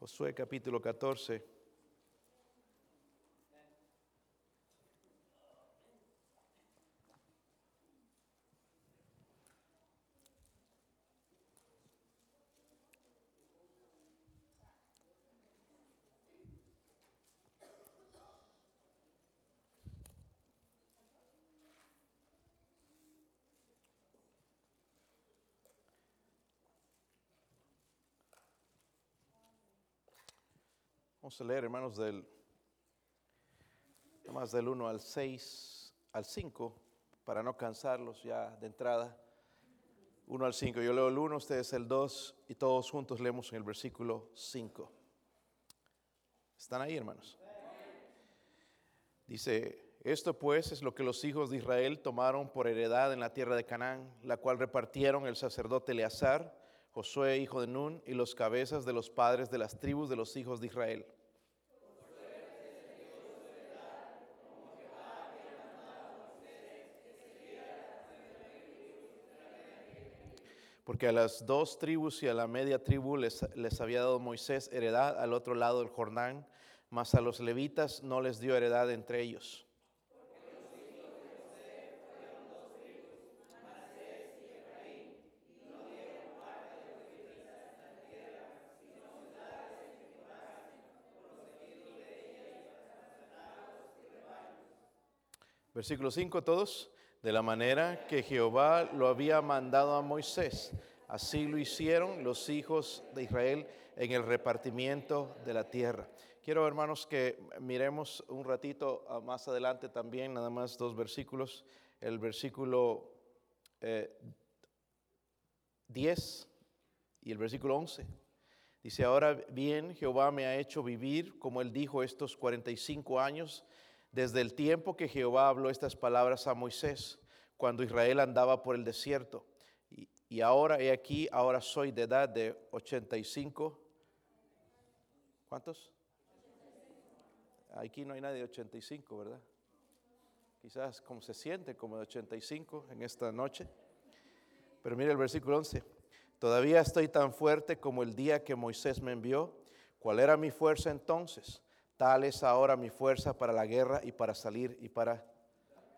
Josué capítulo 14. Vamos a leer, hermanos, del más del 1 al 6, al 5, para no cansarlos ya de entrada. 1 al 5. Yo leo el 1, ustedes el 2 y todos juntos leemos en el versículo 5. ¿Están ahí, hermanos? Dice, esto pues es lo que los hijos de Israel tomaron por heredad en la tierra de Canaán, la cual repartieron el sacerdote Eleazar, Josué, hijo de Nun, y los cabezas de los padres de las tribus de los hijos de Israel. Porque a las dos tribus y a la media tribu les, les había dado Moisés heredad al otro lado del Jordán, mas a los levitas no les dio heredad entre ellos. Versículo 5 todos. De la manera que Jehová lo había mandado a Moisés, así lo hicieron los hijos de Israel en el repartimiento de la tierra. Quiero, hermanos, que miremos un ratito más adelante también, nada más dos versículos. El versículo 10 eh, y el versículo 11. Dice, ahora bien, Jehová me ha hecho vivir, como él dijo, estos 45 años desde el tiempo que Jehová habló estas palabras a Moisés, cuando Israel andaba por el desierto. Y, ahora he aquí, ahora soy de edad de 85. ¿Cuántos? Aquí no hay nadie de 85, ¿verdad? Quizás como se siente como de 85 en esta noche. Pero mire el versículo 11. Todavía estoy tan fuerte como el día que Moisés me envió. ¿Cuál era mi fuerza entonces? Tal es ahora mi fuerza para la guerra y para salir y para...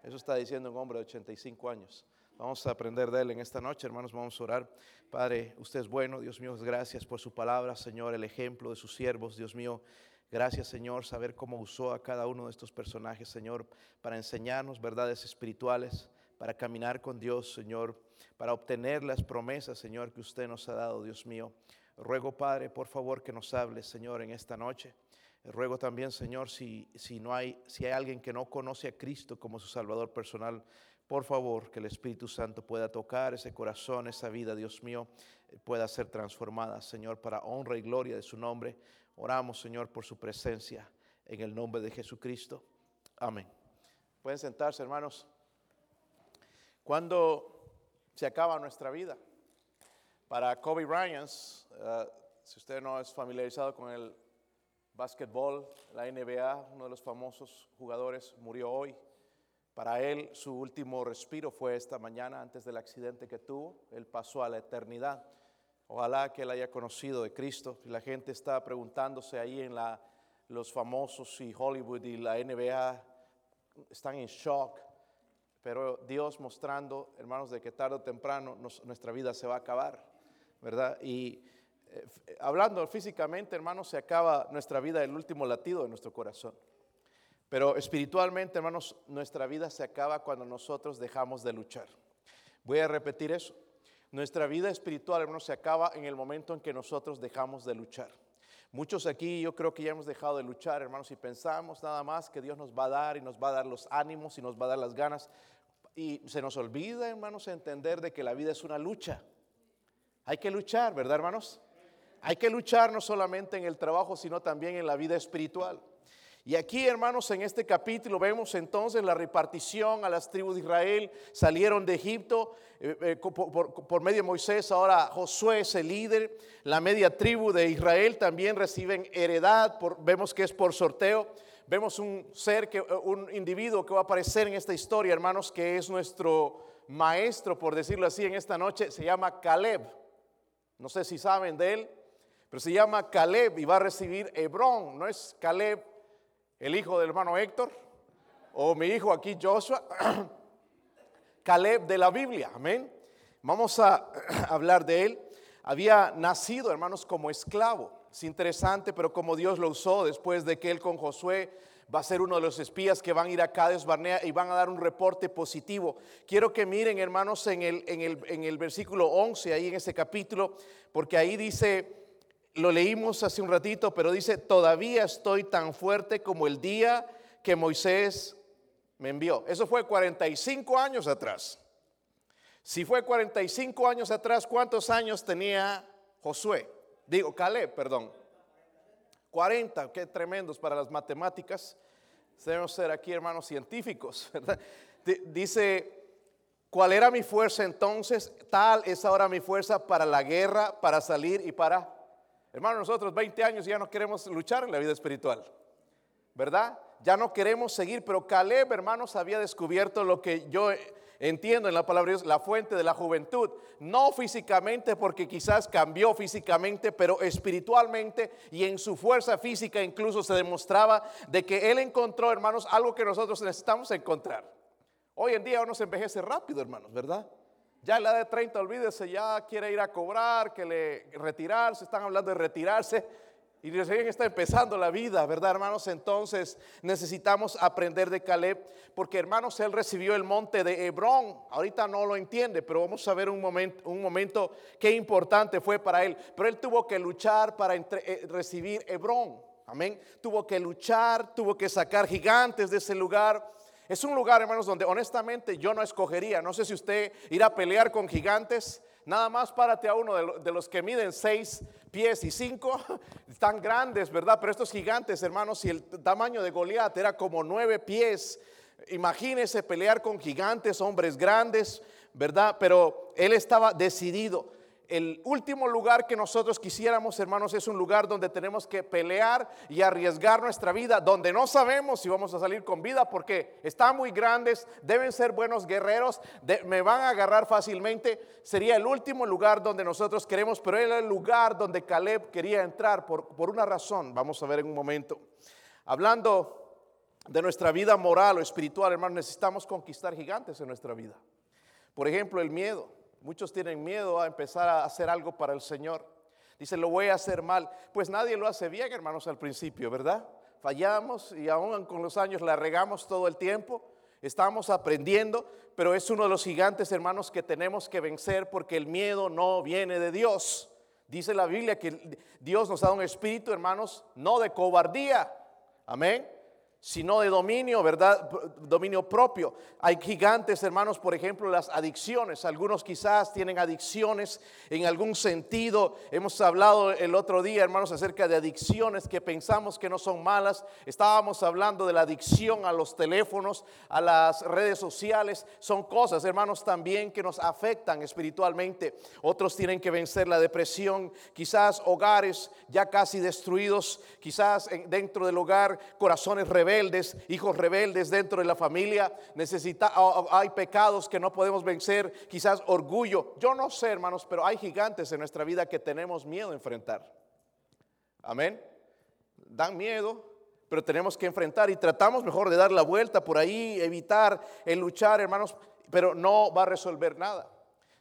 Eso está diciendo un hombre de 85 años. Vamos a aprender de él en esta noche, hermanos. Vamos a orar. Padre, usted es bueno. Dios mío, gracias por su palabra, Señor, el ejemplo de sus siervos. Dios mío, gracias, Señor, saber cómo usó a cada uno de estos personajes, Señor, para enseñarnos verdades espirituales, para caminar con Dios, Señor, para obtener las promesas, Señor, que usted nos ha dado, Dios mío. Ruego, Padre, por favor, que nos hable, Señor, en esta noche. Ruego también, Señor, si, si, no hay, si hay alguien que no conoce a Cristo como su Salvador personal, por favor, que el Espíritu Santo pueda tocar ese corazón, esa vida, Dios mío, eh, pueda ser transformada, Señor, para honra y gloria de su nombre. Oramos, Señor, por su presencia en el nombre de Jesucristo. Amén. Pueden sentarse, hermanos. Cuando se acaba nuestra vida? Para Kobe Bryant, eh, si usted no es familiarizado con el básquetbol, la NBA, uno de los famosos jugadores, murió hoy. Para él su último respiro fue esta mañana antes del accidente que tuvo. Él pasó a la eternidad. Ojalá que él haya conocido de Cristo. La gente está preguntándose ahí en los famosos y Hollywood y la NBA están en shock. Pero Dios mostrando, hermanos, de que tarde o temprano nuestra vida se va a acabar, ¿verdad? Y eh, hablando físicamente, hermanos, se acaba nuestra vida, el último latido de nuestro corazón. Pero espiritualmente, hermanos, nuestra vida se acaba cuando nosotros dejamos de luchar. Voy a repetir eso. Nuestra vida espiritual, hermanos, se acaba en el momento en que nosotros dejamos de luchar. Muchos aquí yo creo que ya hemos dejado de luchar, hermanos, y pensamos nada más que Dios nos va a dar y nos va a dar los ánimos y nos va a dar las ganas. Y se nos olvida, hermanos, entender de que la vida es una lucha. Hay que luchar, ¿verdad, hermanos? Hay que luchar no solamente en el trabajo, sino también en la vida espiritual. Y aquí, hermanos, en este capítulo vemos entonces la repartición a las tribus de Israel. Salieron de Egipto eh, eh, por, medio de Moisés. Ahora Josué es el líder. La media tribu de Israel también reciben heredad. vemos que es por sorteo. Vemos un ser, que, un individuo que va a aparecer en esta historia, hermanos, que es nuestro maestro, por decirlo así, en esta noche. Se llama Caleb. No sé si saben de él. pero se llama Caleb y va a recibir Hebrón. No es Caleb el hijo del hermano Héctor o mi hijo aquí Joshua. Caleb de la Biblia, amén. Vamos a hablar de él. Había nacido, hermanos, como esclavo. Es interesante, pero como Dios lo usó después de que él con Josué va a ser uno de los espías que van a ir a Cades Barnea y van a dar un reporte positivo. Quiero que miren, hermanos, en el, en el, en el versículo 11, ahí en ese capítulo, porque ahí dice, lo leímos hace un ratito, pero dice, todavía estoy tan fuerte como el día que Moisés me envió. Eso fue 45 años atrás. Si fue 45 años atrás, ¿cuántos años tenía Josué? Digo, Caleb, perdón. 40, qué tremendos para las matemáticas. Debemos ser aquí hermanos científicos, Dice, ¿cuál era mi fuerza entonces? Tal es ahora mi fuerza para la guerra, para salir y para Hermano, nosotros 20 años ya no queremos luchar en la vida espiritual, ¿verdad? Ya no queremos seguir, pero Caleb, hermanos, había descubierto lo que yo entiendo en la palabra de Dios, la fuente de la juventud. No físicamente, porque quizás cambió físicamente, pero espiritualmente y en su fuerza física incluso se demostraba de que él encontró, hermanos, algo que nosotros necesitamos encontrar. Hoy en día uno se envejece rápido, hermanos, ¿verdad? Ya en la de 30, olvídese, ya quiere ir a cobrar, que le retirarse, están hablando de retirarse. Y recién está empezando la vida, ¿verdad, hermanos? Entonces necesitamos aprender de Caleb, porque hermanos, él recibió el monte de Hebrón. Ahorita no lo entiende, pero vamos a ver un momento, un qué importante fue para él. Pero él tuvo que luchar para eh, recibir Hebrón. Amén. Tuvo que luchar, tuvo que sacar gigantes de ese lugar. Es un lugar, hermanos, donde honestamente yo no escogería. No sé si usted irá a pelear con gigantes. Nada más párate a uno de los que miden seis pies y cinco, tan grandes, ¿verdad? Pero estos gigantes, hermanos, si el tamaño de Goliat era como nueve pies, imagínese pelear con gigantes, hombres grandes, ¿verdad? Pero él estaba decidido el último lugar que nosotros quisiéramos, hermanos, es un lugar donde tenemos que pelear y arriesgar nuestra vida, donde no sabemos si vamos a salir con vida porque están muy grandes, deben ser buenos guerreros, me van a agarrar fácilmente. Sería el último lugar donde nosotros queremos, pero era el lugar donde Caleb quería entrar por, por una razón. Vamos a ver en un momento. Hablando de nuestra vida moral o espiritual, hermanos, necesitamos conquistar gigantes en nuestra vida. Por ejemplo, el miedo. Muchos tienen miedo a empezar a hacer algo para el Señor. Dicen, lo voy a hacer mal. Pues nadie lo hace bien, hermanos, al principio, ¿verdad? Fallamos y aún con los años la regamos todo el tiempo. Estamos aprendiendo, pero es uno de los gigantes, hermanos, que tenemos que vencer porque el miedo no viene de Dios. Dice la Biblia que Dios nos da un espíritu, hermanos, no de cobardía. Amén sino de dominio, ¿verdad? Dominio propio. Hay gigantes, hermanos, por ejemplo, las adicciones. Algunos quizás tienen adicciones en algún sentido. Hemos hablado el otro día, hermanos, acerca de adicciones que pensamos que no son malas. Estábamos hablando de la adicción a los teléfonos, a las redes sociales. Son cosas, hermanos, también que nos afectan espiritualmente. Otros tienen que vencer la depresión, quizás hogares ya casi destruidos, quizás dentro del hogar corazones rebeldes hijos rebeldes dentro de la familia, necesita, hay pecados que no podemos vencer, quizás orgullo. Yo no sé, hermanos, pero hay gigantes en nuestra vida que tenemos miedo a enfrentar. Amén. Dan miedo, pero tenemos que enfrentar y tratamos mejor de dar la vuelta por ahí, evitar el luchar, hermanos, pero no va a resolver nada.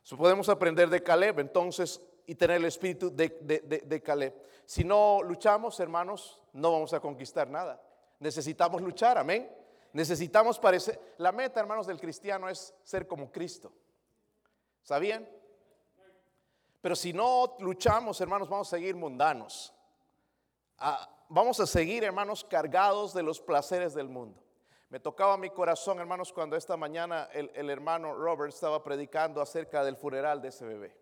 So, podemos aprender de Caleb entonces y tener el espíritu de Caleb. Si no luchamos, hermanos, no vamos a conquistar nada. Necesitamos luchar, amén. Necesitamos parecer. La meta, hermanos, del cristiano es ser como Cristo. ¿Sabían? Pero si no luchamos, hermanos, vamos a seguir mundanos. Ah, vamos a seguir, hermanos, cargados de los placeres del mundo. Me tocaba mi corazón, hermanos, cuando esta mañana el, hermano Robert estaba predicando acerca del funeral de ese bebé.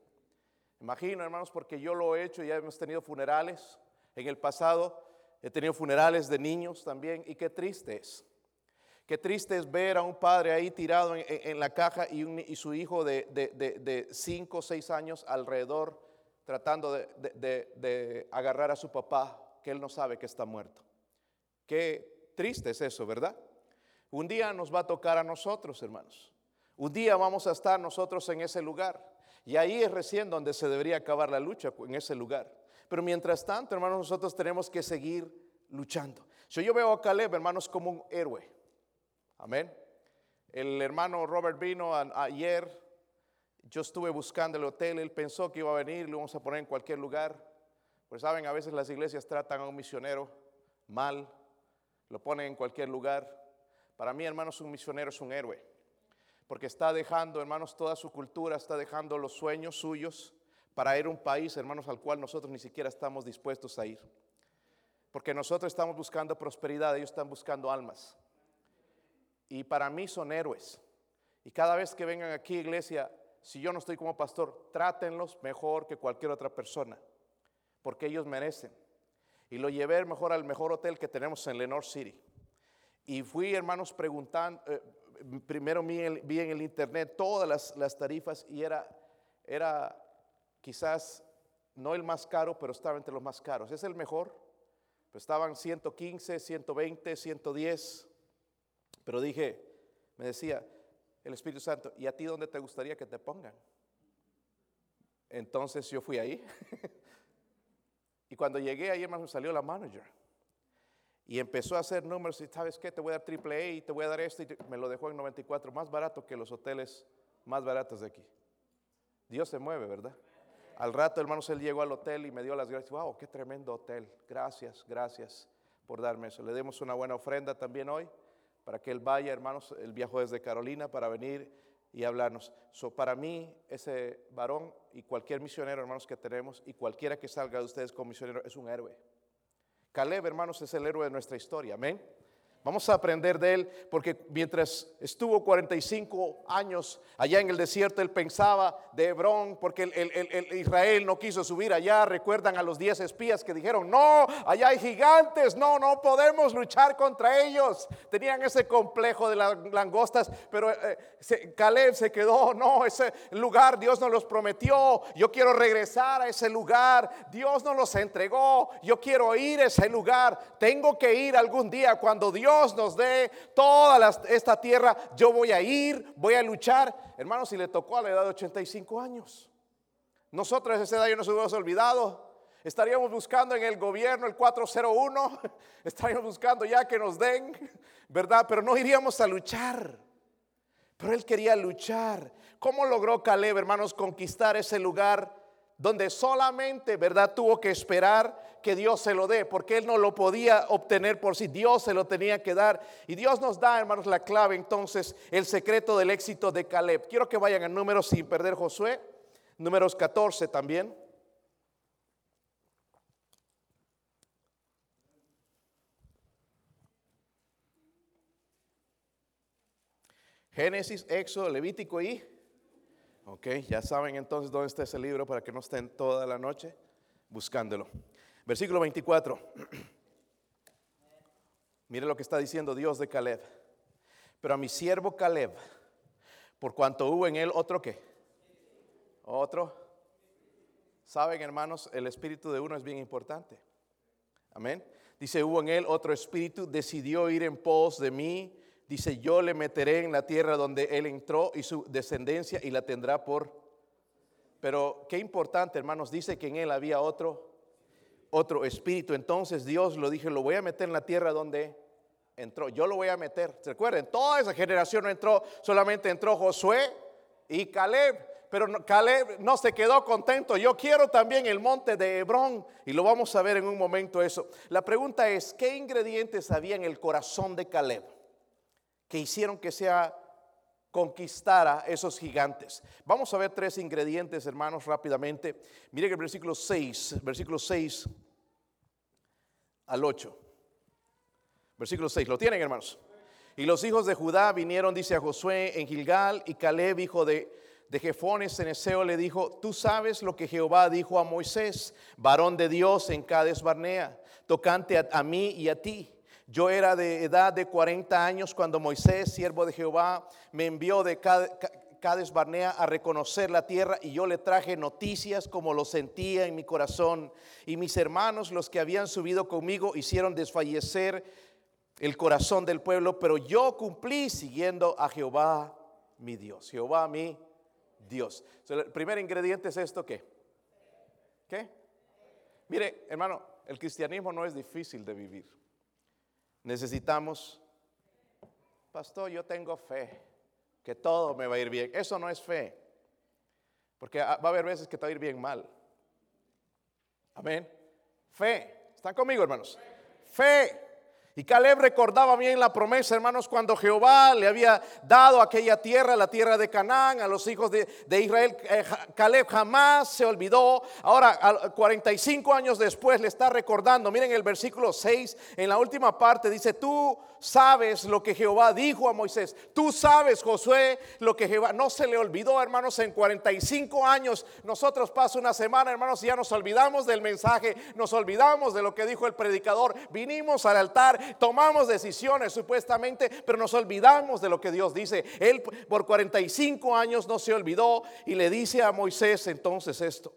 Imagino, hermanos, porque yo lo he hecho, ya hemos tenido funerales en el pasado. He tenido funerales de niños también y qué triste es. Qué triste es ver a un padre ahí tirado en, la caja y, su hijo de 5 o 6 años alrededor tratando de, agarrar a su papá que él no sabe que está muerto. Qué triste es eso, ¿verdad? Un día nos va a tocar a nosotros, hermanos. Un día vamos a estar nosotros en ese lugar. Y ahí es recién donde se debería acabar la lucha, en ese lugar. Pero mientras tanto, hermanos, nosotros tenemos que seguir luchando. Si yo veo a Caleb, hermanos, como un héroe. Amén. El hermano Robert vino ayer. Yo estuve buscando el hotel. Él pensó que iba a venir. Lo vamos a poner en cualquier lugar. Pues saben, a veces las iglesias tratan a un misionero mal. Lo ponen en cualquier lugar. Para mí, hermanos, un misionero es un héroe. Porque está dejando, hermanos, toda su cultura. Está dejando los sueños suyos para ir a un país, hermanos, al cual nosotros ni siquiera estamos dispuestos a ir. Porque nosotros estamos buscando prosperidad, ellos están buscando almas. Y para mí son héroes. Y cada vez que vengan aquí, iglesia, si yo no estoy como pastor, trátenlos mejor que cualquier otra persona, porque ellos merecen. Y lo llevé mejor al mejor hotel que tenemos en Lenore City. Y fui, hermanos, preguntando, eh, primero vi, en el internet todas las, las, tarifas y era, era quizás no el más caro, pero estaba entre los más caros. ¿Es el mejor? Pues estaban 115, 120, 110. Pero dije, me decía el Espíritu Santo, ¿y a ti dónde te gustaría que te pongan? Entonces yo fui ahí. y cuando llegué ahí, me salió la manager. Y empezó a hacer números y sabes qué, te voy a dar triple A y te voy a dar esto y me lo dejó en 94, más barato que los hoteles más baratos de aquí. Dios se mueve, ¿verdad? Al rato, hermanos, él llegó al hotel y me dio las gracias. Wow, qué tremendo hotel. Gracias, gracias por darme eso. Le demos una buena ofrenda también hoy para que él vaya, hermanos. Él viajó desde Carolina para venir y hablarnos. So, para mí, ese varón y cualquier misionero, hermanos, que tenemos y cualquiera que salga de ustedes como misionero es un héroe. Caleb, hermanos, es el héroe de nuestra historia. Amén. Vamos a aprender de él porque mientras estuvo 45 años allá en el desierto, él pensaba de Hebrón, porque el, Israel no quiso subir allá. Recuerdan a los 10 espías que dijeron, no, allá hay gigantes, no, no podemos luchar contra ellos. Tenían ese complejo de las langostas, pero eh, Caleb se quedó, no, ese lugar Dios nos los prometió, yo quiero regresar a ese lugar, Dios nos los entregó, yo quiero ir a ese lugar, tengo que ir algún día cuando Dios Dios nos dé toda esta tierra, yo voy a ir, voy a luchar. Hermanos, si le tocó a la edad de 85 años, nosotros ese edad ya nos hubiéramos olvidado. Estaríamos buscando en el gobierno el 401, estaríamos buscando ya que nos den, ¿verdad? Pero no iríamos a luchar. Pero él quería luchar. ¿Cómo logró Caleb, hermanos, conquistar ese lugar donde solamente, ¿verdad? Tuvo que esperar que Dios se lo dé, porque él no lo podía obtener por sí, Dios se lo tenía que dar. Y Dios nos da, hermanos, la clave entonces, el secreto del éxito de Caleb. Quiero que vayan a números sin perder Josué, números 14 también. Génesis, Éxodo, Levítico y... Ok, ya saben entonces dónde está ese libro para que no estén toda la noche buscándolo. Versículo 24. Mire lo que está diciendo Dios de Caleb. Pero a mi siervo Caleb, por cuanto hubo en él otro que, otro. Saben, hermanos, el espíritu de uno es bien importante. Amén. Dice, hubo en él otro espíritu, decidió ir en pos de mí. Dice, yo le meteré en la tierra donde él entró y su descendencia y la tendrá por... Pero qué importante, hermanos, dice que en él había otro otro espíritu. Entonces Dios lo dije, lo voy a meter en la tierra donde entró. Yo lo voy a meter. ¿Se recuerden? Toda esa generación no entró, solamente entró Josué y Caleb. Pero Caleb no se quedó contento. Yo quiero también el monte de Hebrón. Y lo vamos a ver en un momento eso. La pregunta es, ¿qué ingredientes había en el corazón de Caleb que hicieron que sea conquistara esos gigantes. Vamos a ver tres ingredientes, hermanos, rápidamente. Mire que el versículo 6, versículo 6 al 8. Versículo 6, ¿lo tienen, hermanos? Y los hijos de Judá vinieron, dice a Josué, en Gilgal, y Caleb, hijo de, de Jefones, en Eseo, le dijo, tú sabes lo que Jehová dijo a Moisés, varón de Dios en Cades Barnea, tocante a mí y a ti yo era de edad de 40 años cuando Moisés, siervo de Jehová, me envió de Cades Barnea a reconocer la tierra y yo le traje noticias como lo sentía en mi corazón. Y mis hermanos, los que habían subido conmigo, hicieron desfallecer el corazón del pueblo, pero yo cumplí siguiendo a Jehová mi Dios. Jehová mi Dios. el primer ingrediente es esto, ¿qué? ¿Qué? Mire, hermano, el cristianismo no es difícil de vivir. Necesitamos, pastor, yo tengo fe, que todo me va a ir bien. Eso no es fe, porque va a haber veces que te va a ir bien mal. Amén. Fe. ¿Están conmigo, hermanos? Fe. Y Caleb recordaba bien la promesa, hermanos, cuando Jehová le había dado aquella tierra, la tierra de Canaán, a los hijos de, Israel. Eh, Caleb jamás se olvidó. Ahora, 45 años después, le está recordando. Miren el versículo 6, en la última parte, dice, tú sabes lo que Jehová dijo a Moisés. Tú sabes, Josué, lo que Jehová no se le olvidó, hermanos, en 45 años. Nosotros pasa una semana, hermanos, y ya nos olvidamos del mensaje, nos olvidamos de lo que dijo el predicador. Vinimos al altar, tomamos decisiones supuestamente, pero nos olvidamos de lo que Dios dice. Él por 45 años no se olvidó y le dice a Moisés entonces esto.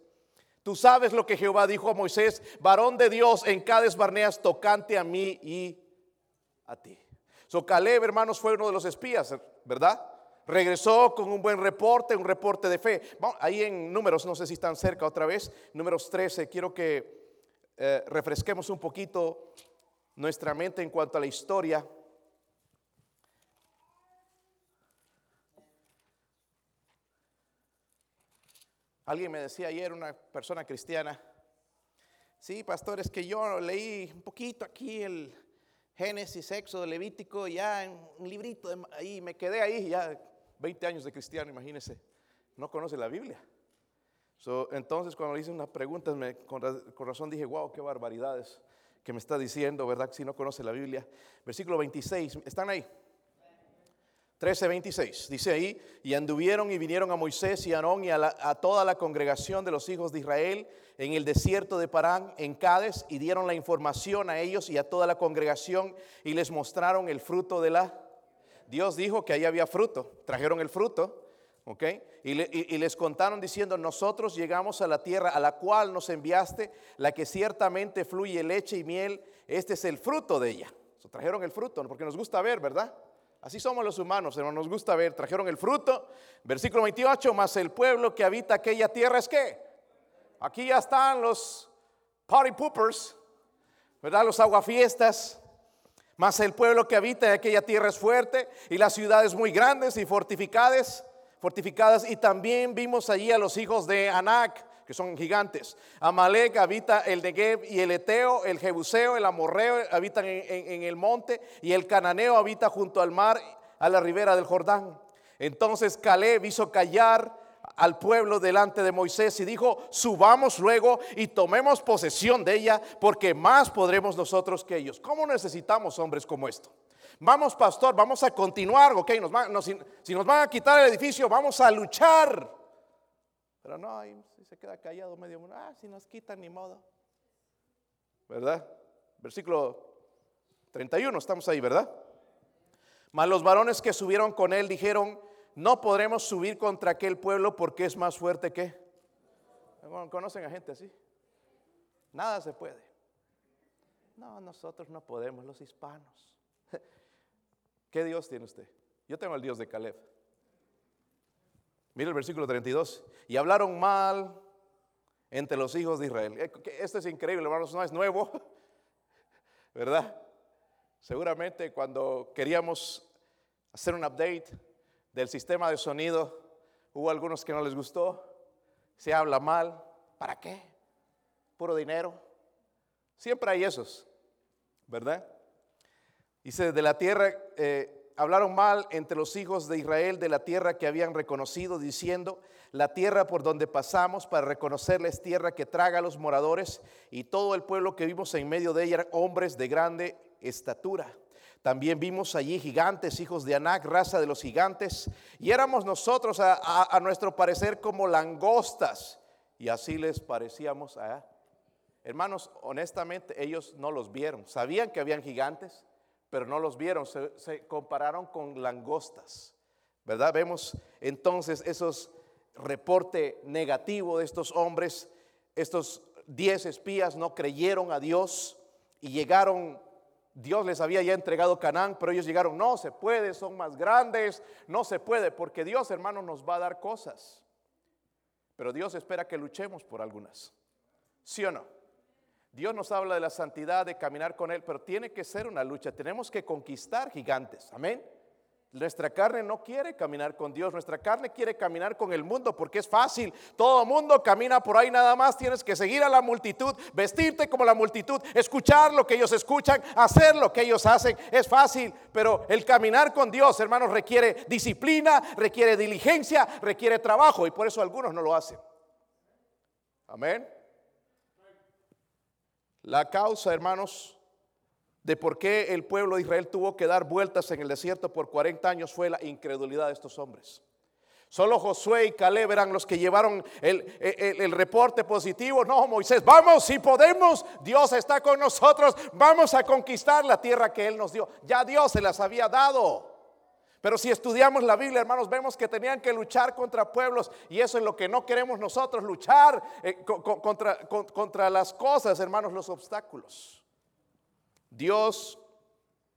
Tú sabes lo que Jehová dijo a Moisés, varón de Dios en Cades Barneas, tocante a mí y a ti. So Caleb, hermanos, fue uno de los espías, ¿verdad? Regresó con un buen reporte, un reporte de fe. ahí en números, no sé si están cerca otra vez, números 13, quiero que eh, refresquemos un poquito nuestra mente en cuanto a la historia. Alguien me decía ayer, una persona cristiana, sí, pastor, es que yo leí un poquito aquí el, Génesis, Éxodo, Levítico, ya un librito ahí, me quedé ahí, ya 20 años de cristiano, imagínense, no conoce la Biblia. entonces cuando le hice unas preguntas, me, con, razón dije, wow, qué barbaridades que me está diciendo, ¿verdad? Si no conoce la Biblia. Versículo 26, ¿están ahí? 13, 26, dice ahí, y anduvieron y vinieron a Moisés y a Aarón y a toda la congregación de los hijos de Israel en el desierto de Parán, en Cádiz, y dieron la información a ellos y a toda la congregación y les mostraron el fruto de la... Dios dijo que ahí había fruto, trajeron el fruto, ¿ok? Y, les contaron diciendo, nosotros llegamos a la tierra a la cual nos enviaste, la que ciertamente fluye leche y miel, este es el fruto de ella. trajeron el fruto, porque nos gusta ver, ¿verdad? Así somos los humanos, hermano, nos gusta ver, trajeron el fruto. Versículo 28, más el pueblo que habita aquella tierra es que Aquí ya están los party poopers, ¿verdad? Los aguafiestas. Más el pueblo que habita en aquella tierra es fuerte y las ciudades muy grandes y fortificadas, fortificadas. Y también vimos allí a los hijos de Anac, que son gigantes. Amalek habita el Negev y el Eteo, el Jebuseo, el Amorreo habitan en el monte y el Cananeo habita junto al mar a la ribera del Jordán. Entonces Caleb hizo callar al pueblo delante de Moisés y dijo, subamos luego y tomemos posesión de ella, porque más podremos nosotros que ellos. ¿Cómo necesitamos hombres como esto? Vamos, pastor, vamos a continuar, ok, si, nos van a quitar el edificio, vamos a luchar. Pero no, si se queda callado medio, ah, si nos quitan ni modo. ¿Verdad? Versículo 31, estamos ahí, ¿verdad? Mas los varones que subieron con él dijeron, no podremos subir contra aquel pueblo porque es más fuerte que. ¿Conocen a gente así? Nada se puede. No, nosotros no podemos, los hispanos. ¿Qué Dios tiene usted? Yo tengo el Dios de Caleb. Mira el versículo 32. Y hablaron mal entre los hijos de Israel. Eh, esto es increíble, hermanos, no es nuevo, ¿verdad? Seguramente cuando queríamos hacer un update del sistema de sonido, hubo algunos que no les gustó, se habla mal, ¿para qué? Puro dinero. Siempre hay esos, ¿verdad? Dice, de la tierra, eh, hablaron mal entre los hijos de Israel de la tierra que habían reconocido, diciendo, la tierra por donde pasamos para reconocerla es tierra que traga a los moradores y todo el pueblo que vimos en medio de ella eran hombres de grande estatura. También vimos allí gigantes, hijos de Anac, raza de los gigantes, y éramos nosotros a, nuestro parecer como langostas, y así les parecíamos a... Hermanos, honestamente ellos no los vieron, sabían que habían gigantes, pero no los vieron, se, compararon con langostas, ¿verdad? Vemos entonces esos reporte negativo de estos hombres, estos diez espías no creyeron a Dios y llegaron Dios les había ya entregado Canaán, pero ellos llegaron, no se puede, son más grandes, no se puede, porque Dios, hermano, nos va a dar cosas. Pero Dios espera que luchemos por algunas. ¿Sí o no? Dios nos habla de la santidad, de caminar con Él, pero tiene que ser una lucha. Tenemos que conquistar gigantes. Amén. Nuestra carne no quiere caminar con Dios, nuestra carne quiere caminar con el mundo porque es fácil. Todo mundo camina por ahí nada más, tienes que seguir a la multitud, vestirte como la multitud, escuchar lo que ellos escuchan, hacer lo que ellos hacen. Es fácil, pero el caminar con Dios, hermanos, requiere disciplina, requiere diligencia, requiere trabajo y por eso algunos no lo hacen. Amén. La causa, hermanos, de por qué el pueblo de Israel tuvo que dar vueltas en el desierto por 40 años fue la incredulidad de estos hombres. Solo Josué y Caleb eran los que llevaron el, reporte positivo. No, Moisés, vamos, si podemos, Dios está con nosotros, vamos a conquistar la tierra que Él nos dio. Ya Dios se las había dado. Pero si estudiamos la Biblia, hermanos, vemos que tenían que luchar contra pueblos y eso es lo que no queremos nosotros, luchar eh, contra, contra las cosas, hermanos, los obstáculos. Dios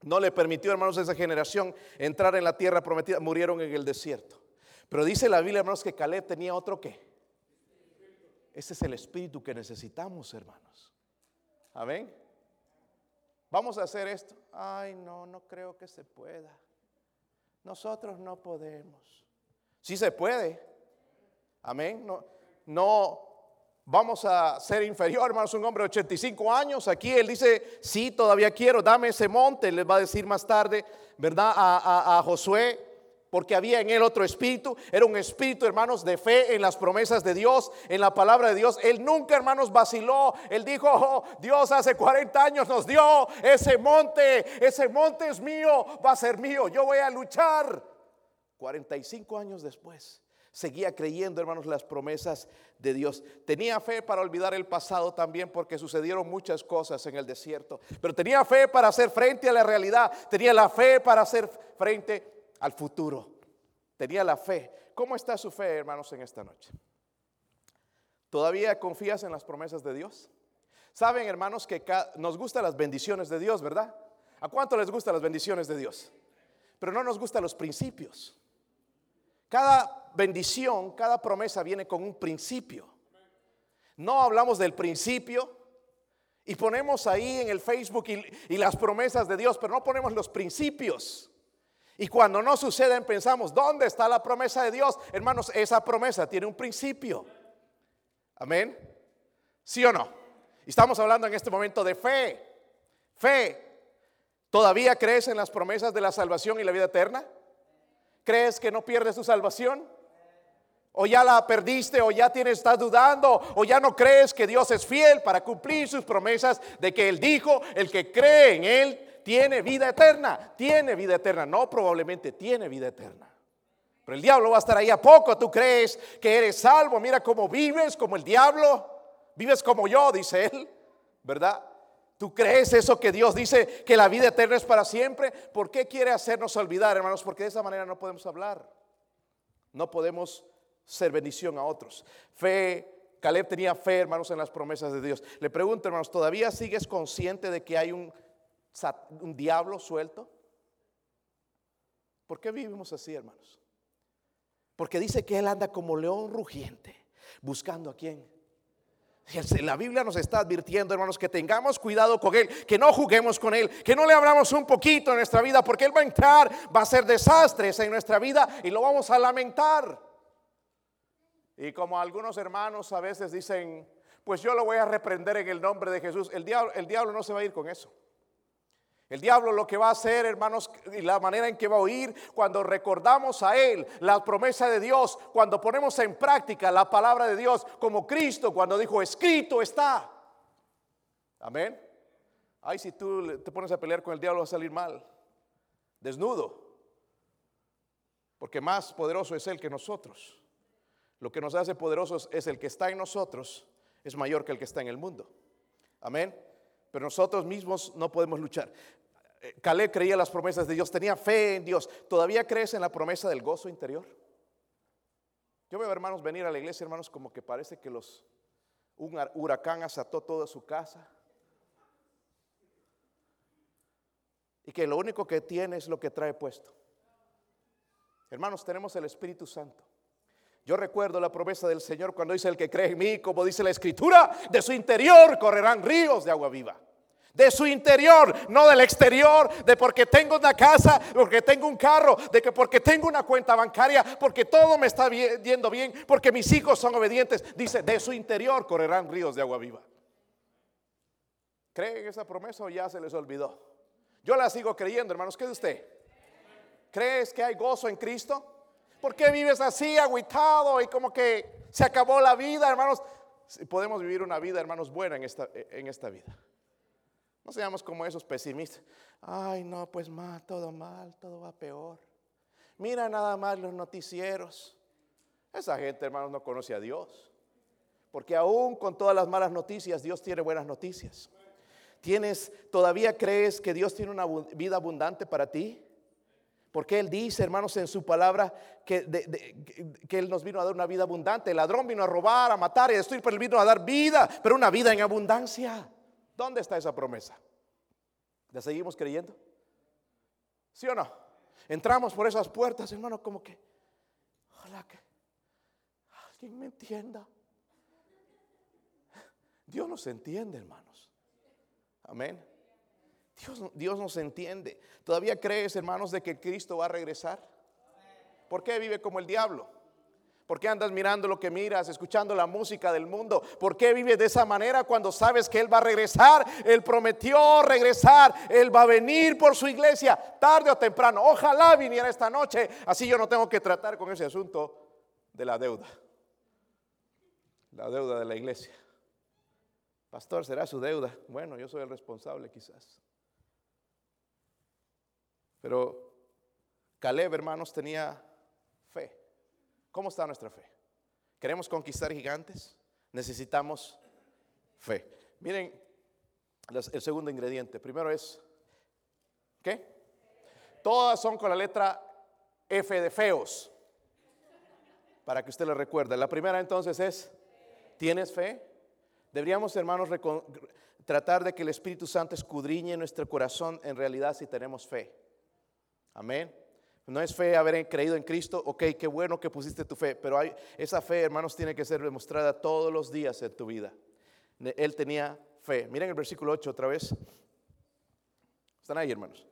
no le permitió, hermanos, a esa generación entrar en la tierra prometida, murieron en el desierto. Pero dice la Biblia, hermanos, que Caleb tenía otro qué. Ese es el espíritu que necesitamos, hermanos. Amén. Vamos a hacer esto. Ay, no, no creo que se pueda. Nosotros no podemos. Sí se puede. Amén. No, no, vamos a ser inferior, hermanos, un hombre de 85 años. Aquí él dice, sí, todavía quiero, dame ese monte. Les va a decir más tarde, ¿verdad? A, Josué, porque había en él otro espíritu. Era un espíritu, hermanos, de fe en las promesas de Dios, en la palabra de Dios. Él nunca, hermanos, vaciló. Él dijo, oh, Dios hace 40 años nos dio ese monte. Ese monte es mío, va a ser mío. Yo voy a luchar. 45 años después seguía creyendo, hermanos, las promesas de Dios. Tenía fe para olvidar el pasado también porque sucedieron muchas cosas en el desierto. Pero tenía fe para hacer frente a la realidad. Tenía la fe para hacer frente al futuro. Tenía la fe. ¿Cómo está su fe, hermanos, en esta noche? ¿Todavía confías en las promesas de Dios? Saben, hermanos, que nos gustan las bendiciones de Dios, ¿verdad? ¿A cuánto les gustan las bendiciones de Dios? Pero no nos gustan los principios. Cada bendición, cada promesa viene con un principio. No hablamos del principio y ponemos ahí en el Facebook y, las promesas de Dios, pero no ponemos los principios. Y cuando no suceden pensamos, ¿dónde está la promesa de Dios? Hermanos, esa promesa tiene un principio. Amén. ¿Sí o no? Estamos hablando en este momento de fe. Fe. ¿Todavía crees en las promesas de la salvación y la vida eterna? ¿Crees que no pierdes tu salvación? O ya la perdiste, o ya tienes, estás dudando, o ya no crees que Dios es fiel para cumplir sus promesas de que Él dijo, el que cree en Él tiene vida eterna, tiene vida eterna, no probablemente tiene vida eterna. Pero el diablo va a estar ahí a poco, tú crees que eres salvo, mira cómo vives como el diablo, vives como yo, dice Él, ¿verdad? ¿Tú crees eso que Dios dice que la vida eterna es para siempre? ¿Por qué quiere hacernos olvidar, hermanos? Porque de esa manera no podemos hablar. No podemos ser bendición a otros. Fe, Caleb tenía fe, hermanos, en las promesas de Dios. Le pregunto, hermanos, ¿todavía sigues consciente de que hay un, un diablo suelto? ¿Por qué vivimos así, hermanos? Porque dice que Él anda como león rugiente, buscando a quién la Biblia nos está advirtiendo, hermanos, que tengamos cuidado con Él, que no juguemos con Él, que no le abramos un poquito en nuestra vida, porque Él va a entrar, va a ser desastres en nuestra vida y lo vamos a lamentar. Y como algunos hermanos a veces dicen, pues yo lo voy a reprender en el nombre de Jesús, el diablo, el diablo no se va a ir con eso. El diablo lo que va a hacer, hermanos, y la manera en que va a oír cuando recordamos a Él la promesa de Dios, cuando ponemos en práctica la palabra de Dios, como Cristo cuando dijo, escrito está. Amén. Ay, si tú te pones a pelear con el diablo va a salir mal, desnudo, porque más poderoso es Él que nosotros. Lo que nos hace poderosos es el que está en nosotros, es mayor que el que está en el mundo. Amén pero nosotros mismos no podemos luchar. Eh, Caleb creía las promesas de Dios, tenía fe en Dios. ¿Todavía crees en la promesa del gozo interior? Yo veo hermanos venir a la iglesia, hermanos, como que parece que los un huracán asató toda su casa. Y que lo único que tiene es lo que trae puesto. Hermanos, tenemos el Espíritu Santo. Yo recuerdo la promesa del Señor cuando dice el que cree en mí, como dice la escritura, de su interior correrán ríos de agua viva. De su interior, no del exterior, de porque tengo una casa, porque tengo un carro, de que porque tengo una cuenta bancaria, porque todo me está yendo bien, porque mis hijos son obedientes. Dice, de su interior correrán ríos de agua viva. ¿Cree en esa promesa o ya se les olvidó? Yo la sigo creyendo, hermanos. ¿Qué de usted? ¿Crees que hay gozo en Cristo? ¿Por qué vives así, aguitado y como que se acabó la vida, hermanos? Podemos vivir una vida, hermanos, buena en esta, en esta vida. No seamos como esos pesimistas. Ay, no, pues mal, todo mal, todo va peor. Mira nada más los noticieros. Esa gente, hermanos, no conoce a Dios. Porque aún con todas las malas noticias, Dios tiene buenas noticias. ¿Tienes, todavía crees que Dios tiene una vida abundante para ti? Porque Él dice, hermanos, en su palabra que, que, Él nos vino a dar una vida abundante. El ladrón vino a robar, a matar y a destruir, pero Él vino a dar vida, pero una vida en abundancia. ¿Dónde está esa promesa? ¿La seguimos creyendo? ¿Sí o no? Entramos por esas puertas, hermano, como que, ojalá que alguien me entienda. Dios nos entiende, hermanos. Amén. Dios, Dios nos entiende. ¿Todavía crees, hermanos, de que Cristo va a regresar? ¿Por qué vive como el diablo? ¿Por qué andas mirando lo que miras, escuchando la música del mundo? ¿Por qué vives de esa manera cuando sabes que Él va a regresar? Él prometió regresar. Él va a venir por su iglesia tarde o temprano. Ojalá viniera esta noche. Así yo no tengo que tratar con ese asunto de la deuda. La deuda de la iglesia. Pastor, será su deuda. Bueno, yo soy el responsable quizás. Pero Caleb, hermanos, tenía fe. ¿Cómo está nuestra fe? ¿Queremos conquistar gigantes? Necesitamos fe. Miren el segundo ingrediente. Primero es, ¿qué? Todas son con la letra F de feos. Para que usted lo recuerde. La primera entonces es, ¿tienes fe? Deberíamos, hermanos, tratar de que el Espíritu Santo escudriñe nuestro corazón en realidad si tenemos fe. Amén. No es fe haber creído en Cristo, ok, qué bueno que pusiste tu fe, pero hay, esa fe, hermanos, tiene que ser demostrada todos los días en tu vida. Él tenía fe. Miren el versículo 8 otra vez. ¿Están ahí, hermanos?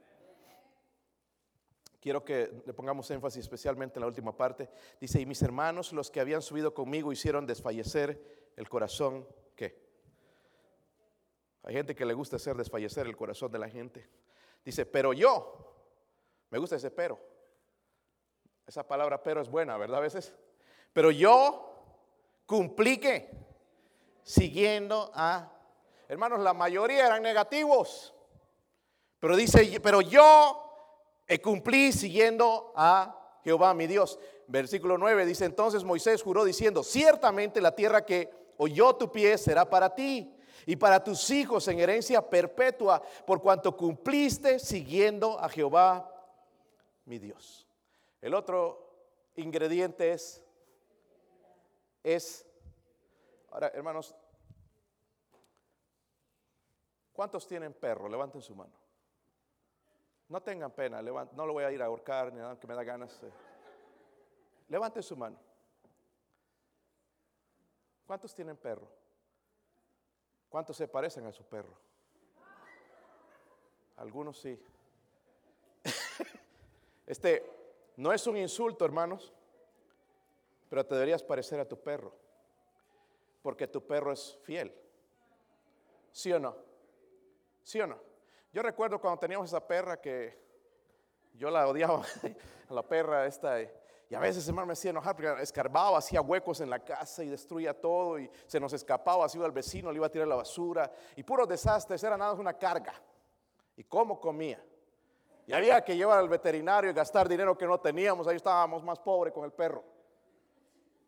Quiero que le pongamos énfasis especialmente en la última parte. Dice, y mis hermanos, los que habían subido conmigo, hicieron desfallecer el corazón ¿Qué? Hay gente que le gusta hacer desfallecer el corazón de la gente. Dice, pero yo, me gusta ese pero. Esa palabra pero es buena, ¿verdad? A veces. Pero yo cumplí que siguiendo a... Hermanos, la mayoría eran negativos. Pero dice, pero yo cumplí siguiendo a Jehová mi Dios. Versículo 9 dice, entonces Moisés juró diciendo, ciertamente la tierra que yo tu pie será para ti y para tus hijos en herencia perpetua, por cuanto cumpliste siguiendo a Jehová mi Dios. El otro ingrediente es, ahora hermanos, ¿cuántos tienen perro? Levanten su mano. No tengan pena, no lo voy a ir a ahorcar ni nada que me da ganas. Levanten su mano. ¿Cuántos tienen perro? ¿Cuántos se parecen a su perro? Algunos sí. Este no es un insulto, hermanos, pero te deberías parecer a tu perro, porque tu perro es fiel. ¿Sí o no? ¿Sí o no? Yo recuerdo cuando teníamos esa perra que yo la odiaba, la perra esta. Y a veces, hermano, me hacía enojar porque escarbaba, hacía huecos en la casa y destruía todo y se nos escapaba, así iba al vecino, le iba a tirar la basura y puros desastres, era nada una carga. ¿Y cómo comía? Y había que llevar al veterinario y gastar dinero que no teníamos, ahí estábamos más pobres con el perro,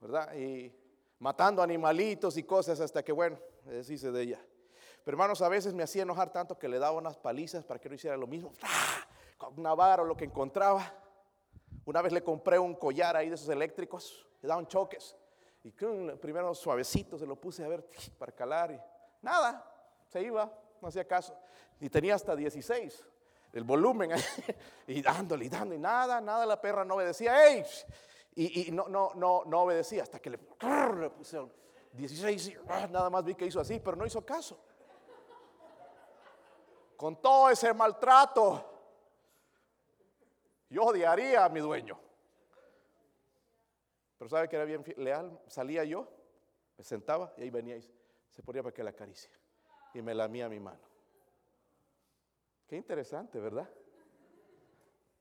¿verdad? Y matando animalitos y cosas hasta que, bueno, deshice de ella. Pero hermanos, a veces me hacía enojar tanto que le daba unas palizas para que no hiciera lo mismo, con una vara o lo que encontraba. Una vez le compré un collar ahí de esos eléctricos, le daban choques. Y primero suavecito se lo puse a ver para calar y nada, se iba, no hacía caso. Y tenía hasta 16, el volumen, y dándole y dando, y nada, nada, la perra no obedecía. ¡Ey! Y, no, no, no, no obedecía hasta que le, puse 16, ah, nada más vi que hizo así, pero no hizo caso. Con todo ese maltrato, yo odiaría a mi dueño. Pero sabe que era bien leal, salía yo, me sentaba y ahí venía y se ponía para que la acaricia y me lamía mi mano. Qué interesante, ¿verdad?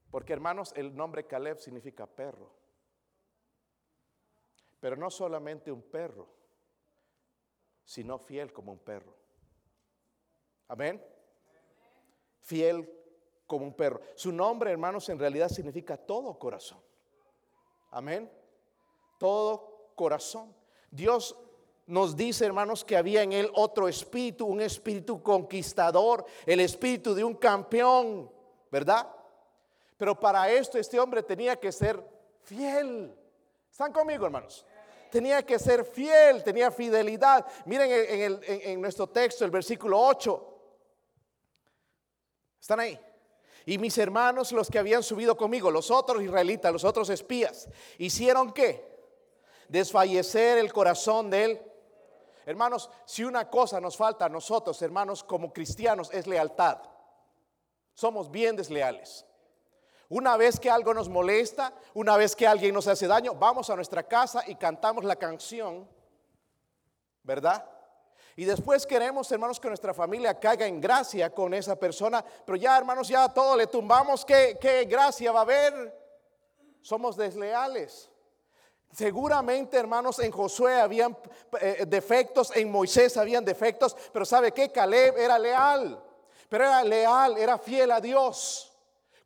Porque hermanos, el nombre Caleb significa perro. Pero no solamente un perro, sino fiel como un perro. Amén. Fiel como un perro. Su nombre, hermanos, en realidad significa todo corazón. Amén. Todo corazón. Dios nos dice, hermanos, que había en él otro espíritu, un espíritu conquistador, el espíritu de un campeón, ¿verdad? Pero para esto este hombre tenía que ser fiel. ¿Están conmigo, hermanos? Tenía que ser fiel, tenía fidelidad. Miren en, nuestro texto, el versículo 8. ¿Están ahí? Y mis hermanos, los que habían subido conmigo, los otros israelitas, los otros espías, hicieron qué? Desfallecer el corazón de él. Hermanos, si una cosa nos falta a nosotros, hermanos, como cristianos, es lealtad. Somos bien desleales. Una vez que algo nos molesta, una vez que alguien nos hace daño, vamos a nuestra casa y cantamos la canción, ¿verdad? Y después queremos, hermanos, que nuestra familia caiga en gracia con esa persona, pero ya, hermanos, ya todo le tumbamos, ¿qué, qué gracia va a haber? Somos desleales. Seguramente, hermanos, en Josué habían eh, defectos, en Moisés habían defectos, pero ¿sabe qué? Caleb era leal, pero era leal, era fiel a Dios.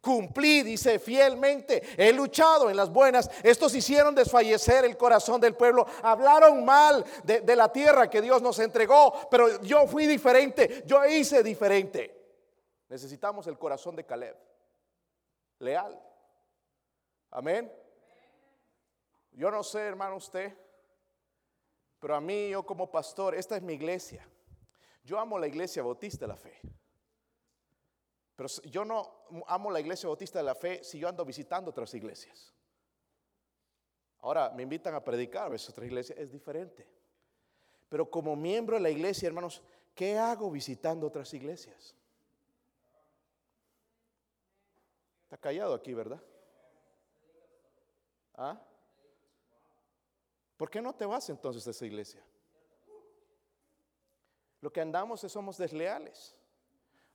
Cumplí, dice fielmente, he luchado en las buenas. Estos hicieron desfallecer el corazón del pueblo. Hablaron mal de, de, la tierra que Dios nos entregó, pero yo fui diferente, yo hice diferente. Necesitamos el corazón de Caleb, leal. Amén. Yo no sé, hermano, usted, pero a mí, yo como pastor, esta es mi iglesia. Yo amo la iglesia bautista de la fe. Pero yo no amo la iglesia bautista de la fe si yo ando visitando otras iglesias. Ahora me invitan a predicar, a veces otra iglesia es diferente. Pero como miembro de la iglesia, hermanos, ¿qué hago visitando otras iglesias? Está callado aquí, ¿verdad? ¿Ah? ¿Por qué no te vas entonces a esa iglesia? Lo que andamos es somos desleales.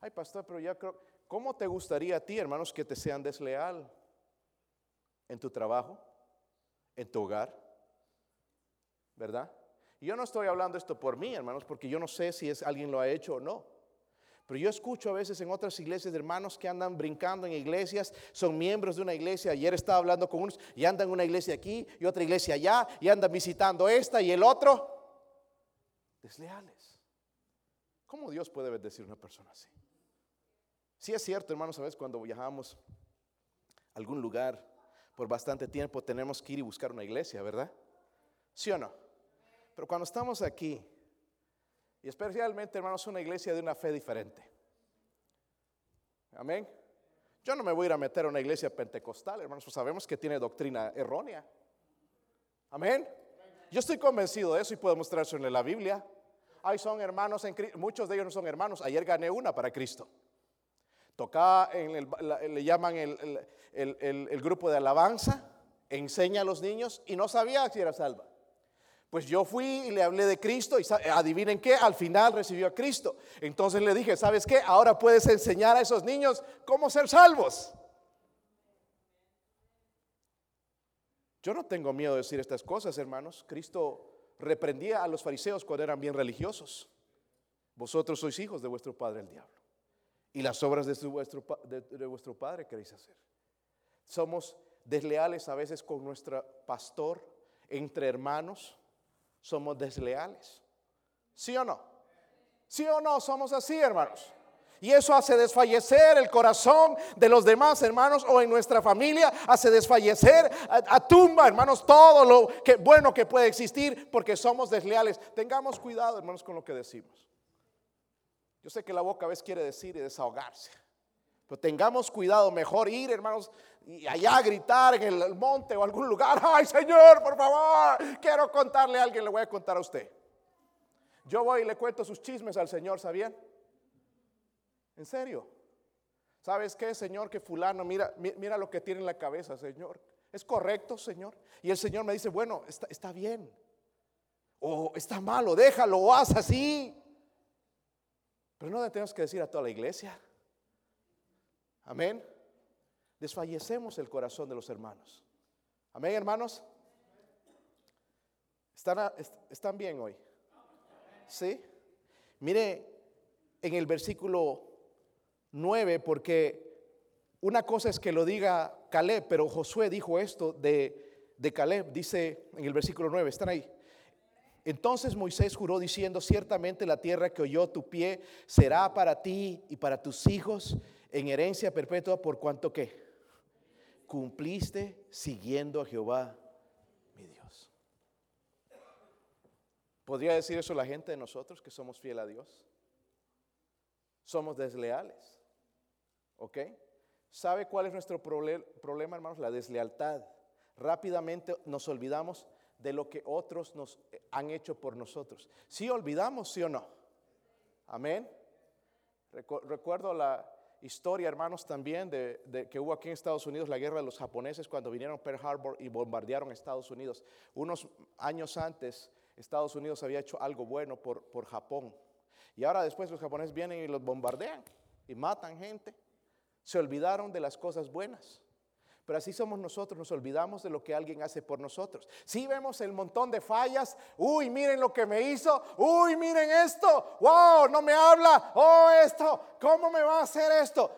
Ay, pastor, pero ya creo, ¿Cómo te gustaría a ti, hermanos, que te sean desleal en tu trabajo, en tu hogar? ¿Verdad? Yo no estoy hablando esto por mí, hermanos, porque yo no sé si es, alguien lo ha hecho o no. Pero yo escucho a veces en otras iglesias de hermanos que andan brincando en iglesias, son miembros de una iglesia. Ayer estaba hablando con unos y andan una iglesia aquí y otra iglesia allá y andan visitando esta y el otro. Desleales. ¿Cómo Dios puede bendecir a una persona así? Sí es cierto, hermanos, a cuando viajamos a algún lugar por bastante tiempo tenemos que ir y buscar una iglesia, ¿verdad? ¿Sí o no? Pero cuando estamos aquí, y especialmente, hermanos, una iglesia de una fe diferente. Amén. Yo no me voy a ir a meter a una iglesia pentecostal, hermanos, pues sabemos que tiene doctrina errónea. Amén. Yo estoy convencido de eso y puedo mostrarse en la Biblia. Ahí son hermanos en Cristo, muchos de ellos no son hermanos. Ayer gané una para Cristo. Tocaba, en el, le llaman el, grupo de alabanza, enseña a los niños y no sabía si era salva. Pues yo fui y le hablé de Cristo y adivinen qué, al final recibió a Cristo. Entonces le dije, ¿sabes qué? Ahora puedes enseñar a esos niños cómo ser salvos. Yo no tengo miedo de decir estas cosas, hermanos. Cristo reprendía a los fariseos cuando eran bien religiosos. Vosotros sois hijos de vuestro padre el diablo y las obras de, vuestro, de, vuestro Padre queréis hacer. Somos desleales a veces con nuestro pastor, entre hermanos, somos desleales. ¿Sí o no? ¿Sí o no? Somos así, hermanos. Y eso hace desfallecer el corazón de los demás hermanos o en nuestra familia, hace desfallecer, a, tumba, hermanos, todo lo que, bueno que puede existir porque somos desleales. Tengamos cuidado, hermanos, con lo que decimos. Yo sé que la boca a veces quiere decir y desahogarse, Pero tengamos cuidado, mejor ir, hermanos, y allá gritar en el monte o algún lugar. Ay, Señor, por favor, quiero contarle a alguien, le voy a contar a usted. Yo voy y le cuento sus chismes al Señor, ¿sabían? En serio. ¿Sabes qué, Señor? Que fulano, mira, mira lo que tiene en la cabeza, Señor. ¿Es correcto, Señor? Y el Señor me dice, bueno, está, está bien. O está malo, déjalo, o haz así. Pero no le tenemos que decir a toda la iglesia. Amén. Desfallecemos el corazón de los hermanos. Amén, hermanos. ¿Están, ¿Están bien hoy? ¿Sí? Mire en el versículo 9, porque una cosa es que lo diga Caleb, pero Josué dijo esto de, de Caleb, dice en el versículo 9, están ahí. Entonces Moisés juró diciendo, ciertamente la tierra que oyó tu pie será para ti y para tus hijos en herencia perpetua por cuanto que cumpliste siguiendo a Jehová, mi Dios. ¿Podría decir eso la gente de nosotros que somos fiel a Dios? Somos desleales. ¿Ok? ¿Sabe cuál es nuestro problema, hermanos? La deslealtad. Rápidamente nos olvidamos de lo que otros nos eh, han hecho por nosotros. ¿Sí olvidamos, sí o no? Amén. Recuerdo la historia, hermanos, también de, que hubo aquí en Estados Unidos la guerra de los japoneses cuando vinieron Pearl Harbor y bombardearon Estados Unidos. Unos años antes, Estados Unidos había hecho algo bueno por, por Japón. Y ahora después los japoneses vienen y los bombardean y matan gente. Se olvidaron de las cosas buenas. Pero así somos nosotros, nos olvidamos de lo que alguien hace por nosotros. Si vemos el montón de fallas, uy, miren lo que me hizo, uy, miren esto, wow, no me habla, oh, esto, ¿cómo me va a hacer esto?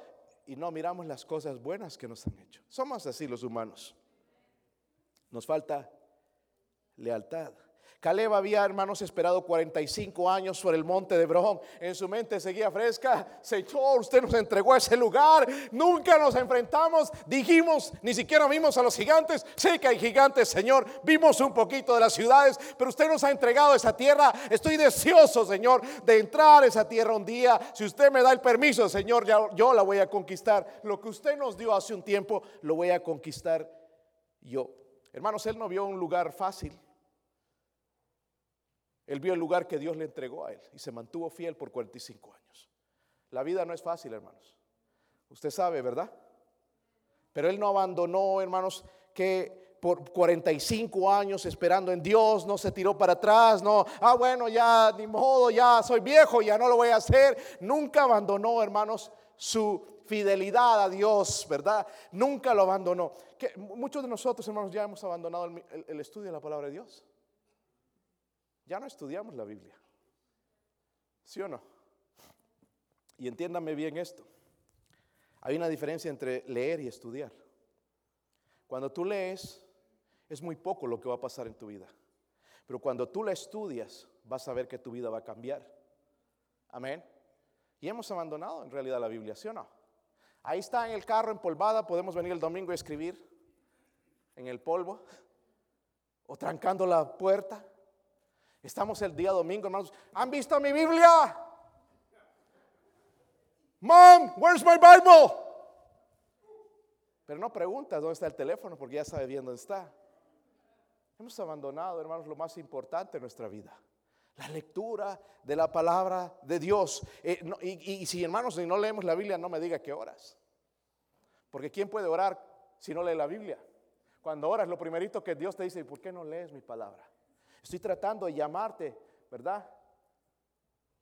Y no miramos las cosas buenas que nos han hecho. Somos así los humanos. Nos falta lealtad. Caleb había, hermanos, esperado 45 años sobre el monte de Hebrón. En su mente seguía fresca. Señor, usted nos entregó ese lugar. Nunca nos enfrentamos. Dijimos, ni siquiera vimos a los gigantes. Sé que hay gigantes, Señor. Vimos un poquito de las ciudades, pero usted nos ha entregado esa tierra. Estoy deseoso, Señor, de entrar a esa tierra un día. Si usted me da el permiso, Señor, yo la voy a conquistar. Lo que usted nos dio hace un tiempo, lo voy a conquistar yo. Hermanos, él no vio un lugar fácil. Él vio el lugar que Dios le entregó a él y se mantuvo fiel por 45 años. La vida no es fácil, hermanos. Usted sabe, ¿verdad? Pero él no abandonó, hermanos, que por 45 años esperando en Dios, no se tiró para atrás, no, ah, bueno, ya ni modo, ya soy viejo, ya no lo voy a hacer. Nunca abandonó, hermanos, su fidelidad a Dios, ¿verdad? Nunca lo abandonó. Que muchos de nosotros, hermanos, ya hemos abandonado el estudio de la palabra de Dios. Ya no estudiamos la Biblia. ¿Sí o no? Y entiéndame bien esto. Hay una diferencia entre leer y estudiar. Cuando tú lees, es muy poco lo que va a pasar en tu vida. Pero cuando tú la estudias, vas a ver que tu vida va a cambiar. Amén. Y hemos abandonado en realidad la Biblia, ¿sí o no? Ahí está en el carro empolvada, podemos venir el domingo a escribir en el polvo o trancando la puerta. Estamos el día domingo, hermanos. ¿Han visto mi Biblia? Mom, where's my Bible? Pero no preguntas dónde está el teléfono porque ya sabe bien dónde está. Hemos abandonado, hermanos, lo más importante en nuestra vida. La lectura de la palabra de Dios. Eh, y, si, hermanos, si no leemos la Biblia, no me diga que oras. Porque ¿quién puede orar si no lee la Biblia? Cuando oras, lo primerito que Dios te dice, ¿por qué no lees mi palabra? Estoy tratando de llamarte, ¿verdad?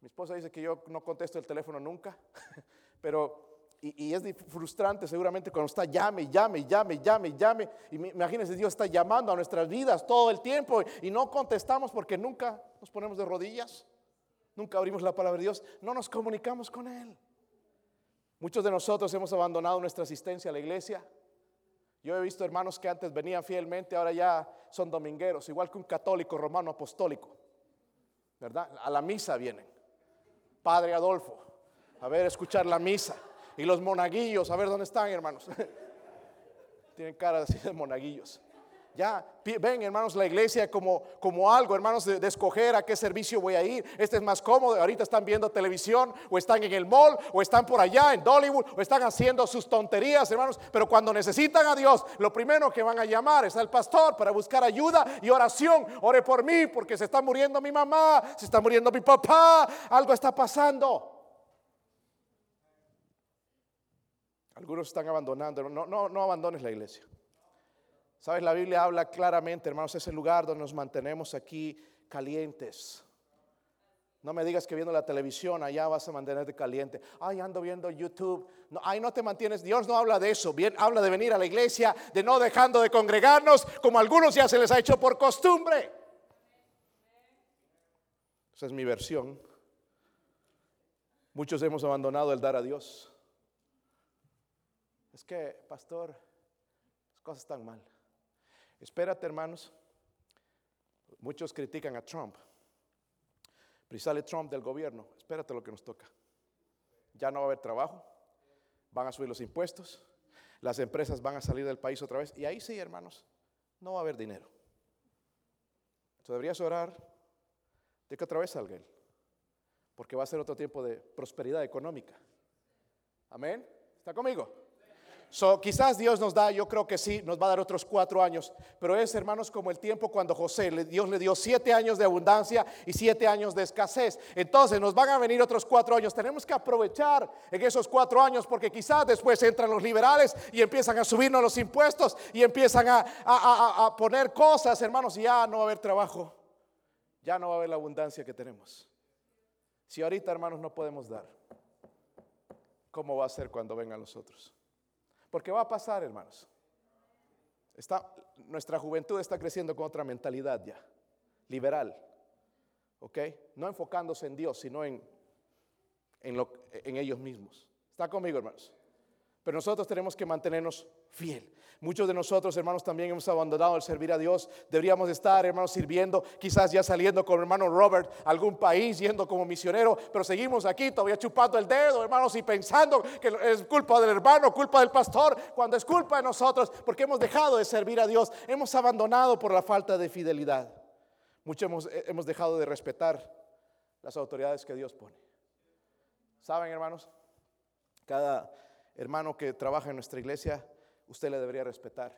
Mi esposa dice que yo no contesto el teléfono nunca, pero y, es frustrante seguramente cuando está llame, llame, llame, llame, llame. Y imagínense, Dios está llamando a nuestras vidas todo el tiempo y no contestamos porque nunca nos ponemos de rodillas, nunca abrimos la palabra de Dios, no nos comunicamos con Él. Muchos de nosotros hemos abandonado nuestra asistencia a la iglesia. Yo he visto hermanos que antes venían fielmente, ahora ya son domingueros, igual que un católico romano apostólico. ¿Verdad? A la misa vienen. Padre Adolfo, a ver, escuchar la misa. Y los monaguillos, a ver dónde están, hermanos. Tienen cara así de monaguillos. Ya, ven hermanos la iglesia como, como algo, hermanos, de, escoger a qué servicio voy a ir. Este es más cómodo. Ahorita están viendo televisión o están en el mall o están por allá en Dollywood o están haciendo sus tonterías, hermanos. Pero cuando necesitan a Dios, lo primero que van a llamar es al pastor para buscar ayuda y oración. Ore por mí porque se está muriendo mi mamá, se está muriendo mi papá, algo está pasando. Algunos están abandonando. No, no, no abandones la iglesia. Sabes, la Biblia habla claramente, hermanos, es el lugar donde nos mantenemos aquí calientes. No me digas que viendo la televisión allá vas a mantenerte caliente. Ay, ando viendo YouTube. No, ay, no te mantienes. Dios no habla de eso. Bien, habla de venir a la iglesia, de no dejando de congregarnos, como a algunos ya se les ha hecho por costumbre. Esa es mi versión. Muchos hemos abandonado el dar a Dios. Es que, pastor, las cosas están mal. Espérate, hermanos. Muchos critican a Trump. Pero sale Trump del gobierno. Espérate lo que nos toca. Ya no va a haber trabajo. Van a subir los impuestos. Las empresas van a salir del país otra vez. Y ahí sí, hermanos, no va a haber dinero. Entonces deberías orar de que otra vez salga él. Porque va a ser otro tiempo de prosperidad económica. Amén. ¿Está conmigo? So, quizás Dios nos da, yo creo que sí, nos va a dar otros cuatro años, pero es, hermanos, como el tiempo cuando José, Dios le dio siete años de abundancia y siete años de escasez. Entonces nos van a venir otros cuatro años. Tenemos que aprovechar en esos cuatro años porque quizás después entran los liberales y empiezan a subirnos los impuestos y empiezan a, a poner cosas, hermanos, y ya no va a haber trabajo, ya no va a haber la abundancia que tenemos. Si ahorita, hermanos, no podemos dar, ¿cómo va a ser cuando vengan los otros? Porque va a pasar, hermanos. Nuestra juventud está creciendo con otra mentalidad ya, liberal. ¿Ok? No enfocándose en Dios, sino en ellos mismos. ¿Está conmigo, hermanos? Pero nosotros tenemos que mantenernos fiel. Muchos de nosotros, hermanos, también hemos abandonado el servir a Dios. Deberíamos estar, hermanos, sirviendo, quizás ya saliendo con hermano Robert a algún país, yendo como misionero, pero seguimos aquí todavía chupando el dedo, hermanos, y pensando que es culpa del hermano, culpa del pastor, cuando es culpa de nosotros, porque hemos dejado de servir a Dios, hemos abandonado por la falta de fidelidad. Muchos hemos, eh, hemos dejado de respetar las autoridades que Dios pone. ¿Saben, hermanos? Cada hermano que trabaja en nuestra iglesia usted le debería respetar.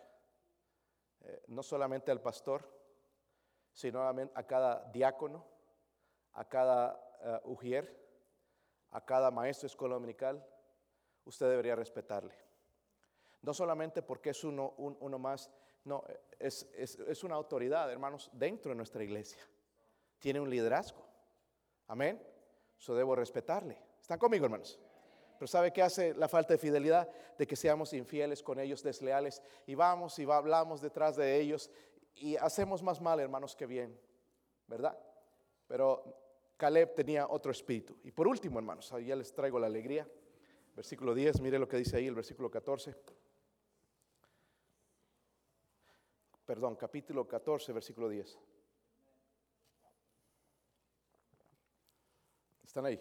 Eh, no solamente al pastor, sino a cada diácono, a cada uh, ujier, a cada maestro escuela dominical, usted debería respetarle. No solamente porque es uno, uno más, no, es, es, es una autoridad, hermanos, dentro de nuestra iglesia. Tiene un liderazgo. Amén. Eso debo respetarle. ¿Están conmigo, hermanos? Pero ¿sabe qué hace la falta de fidelidad? De que seamos infieles con ellos, desleales, y vamos y hablamos detrás de ellos y hacemos más mal, hermanos, que bien, ¿verdad? Pero Caleb tenía otro espíritu. Y por último, hermanos, ya les traigo la alegría. Versículo 10, mire lo que dice ahí el versículo 14. Perdón, capítulo 14, versículo 10. ¿Están ahí?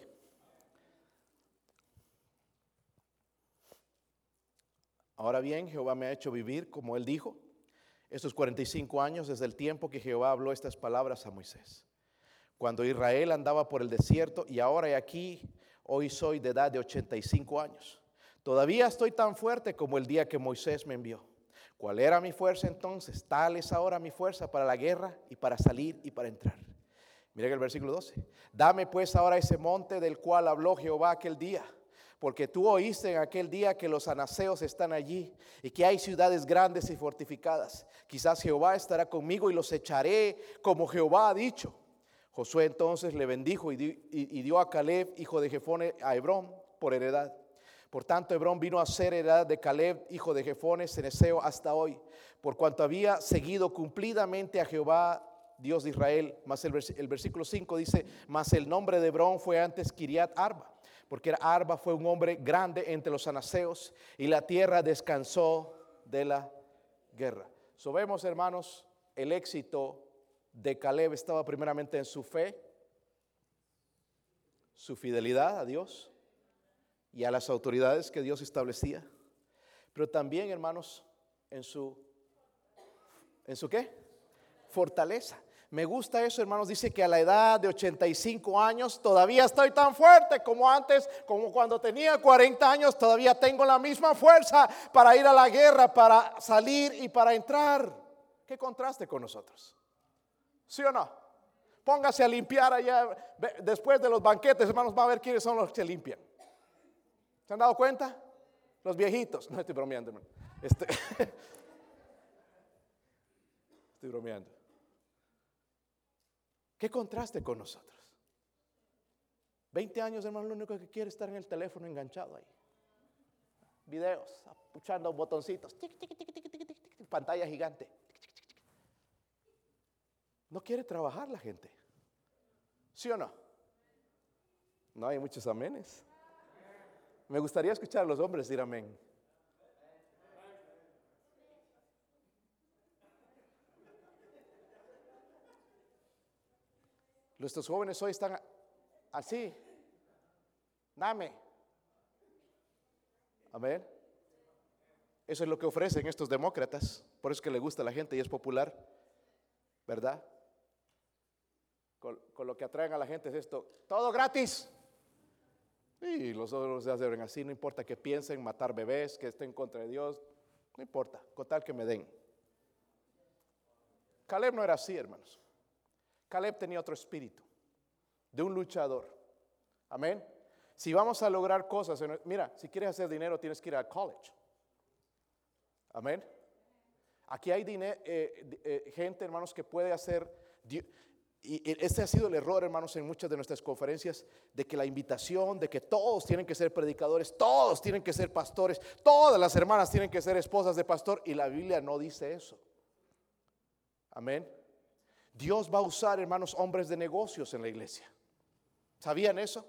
Ahora bien, Jehová me ha hecho vivir como él dijo, estos 45 años desde el tiempo que Jehová habló estas palabras a Moisés. Cuando Israel andaba por el desierto y ahora he aquí, hoy soy de edad de 85 años. Todavía estoy tan fuerte como el día que Moisés me envió. ¿Cuál era mi fuerza entonces? Tal es ahora mi fuerza para la guerra y para salir y para entrar. Miren el versículo 12. Dame pues ahora ese monte del cual habló Jehová aquel día porque tú oíste en aquel día que los anaseos están allí y que hay ciudades grandes y fortificadas. Quizás Jehová estará conmigo y los echaré como Jehová ha dicho. Josué entonces le bendijo y dio a Caleb, hijo de Jefone, a Hebrón por heredad. Por tanto, Hebrón vino a ser heredad de Caleb, hijo de Jefone, Ceneseo, hasta hoy, por cuanto había seguido cumplidamente a Jehová, Dios de Israel. Más el, versículo 5 dice, mas el nombre de Hebrón fue antes Kiriat Arba porque Arba fue un hombre grande entre los anaseos y la tierra descansó de la guerra. So vemos, hermanos, el éxito de Caleb estaba primeramente en su fe, su fidelidad a Dios y a las autoridades que Dios establecía, pero también, hermanos, en su ¿En su qué? Fortaleza. Me gusta eso, hermanos. Dice que a la edad de 85 años todavía estoy tan fuerte como antes, como cuando tenía 40 años, todavía tengo la misma fuerza para ir a la guerra, para salir y para entrar. ¿Qué contraste con nosotros? ¿Sí o no? Póngase a limpiar allá. Después de los banquetes, hermanos, va a ver quiénes son los que limpian. ¿Se han dado cuenta? Los viejitos. No estoy bromeando, hermano. Este, estoy bromeando. ¿Qué contraste con nosotros? 20 años, hermano, lo único que quiere es estar en el teléfono enganchado ahí. Videos, apuchando botoncitos, pantalla gigante. No quiere trabajar la gente. ¿Sí o no? No hay muchos amenes. Me gustaría escuchar a los hombres decir amén. Nuestros jóvenes hoy están así. Dame. Amén. Eso es lo que ofrecen estos demócratas. Por eso es que le gusta a la gente y es popular. ¿Verdad? Con, lo que atraen a la gente es esto. Todo gratis. Y los otros se hacen así. No importa que piensen matar bebés, que estén contra de Dios. No importa. Con tal que me den. Caleb no era así, hermanos. Caleb tenía otro espíritu de un luchador. Amén. Si vamos a lograr cosas, mira, si quieres hacer dinero tienes que ir al college. Amén. Aquí hay eh, eh, gente, hermanos, que puede hacer... Y este ha sido el error, hermanos, en muchas de nuestras conferencias, de que la invitación, de que todos tienen que ser predicadores, todos tienen que ser pastores, todas las hermanas tienen que ser esposas de pastor, y la Biblia no dice eso. Amén. Dios va a usar, hermanos, hombres de negocios en la iglesia. ¿Sabían eso?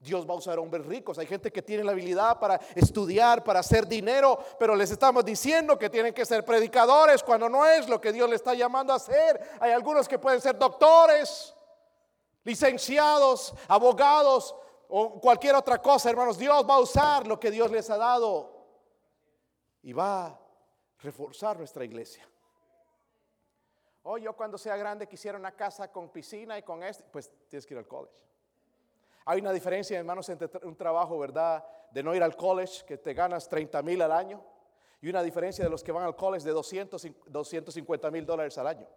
Dios va a usar hombres ricos. Hay gente que tiene la habilidad para estudiar, para hacer dinero, pero les estamos diciendo que tienen que ser predicadores cuando no es lo que Dios les está llamando a hacer. Hay algunos que pueden ser doctores, licenciados, abogados o cualquier otra cosa, hermanos. Dios va a usar lo que Dios les ha dado y va a reforzar nuestra iglesia. Oh, yo cuando sea grande quisiera una casa con piscina y con este, pues tienes que ir al college. Hay una diferencia, hermanos, entre un trabajo, ¿verdad? De no ir al college, que te ganas 30 mil al año, y una diferencia de los que van al college de 200, 250 mil dólares al año.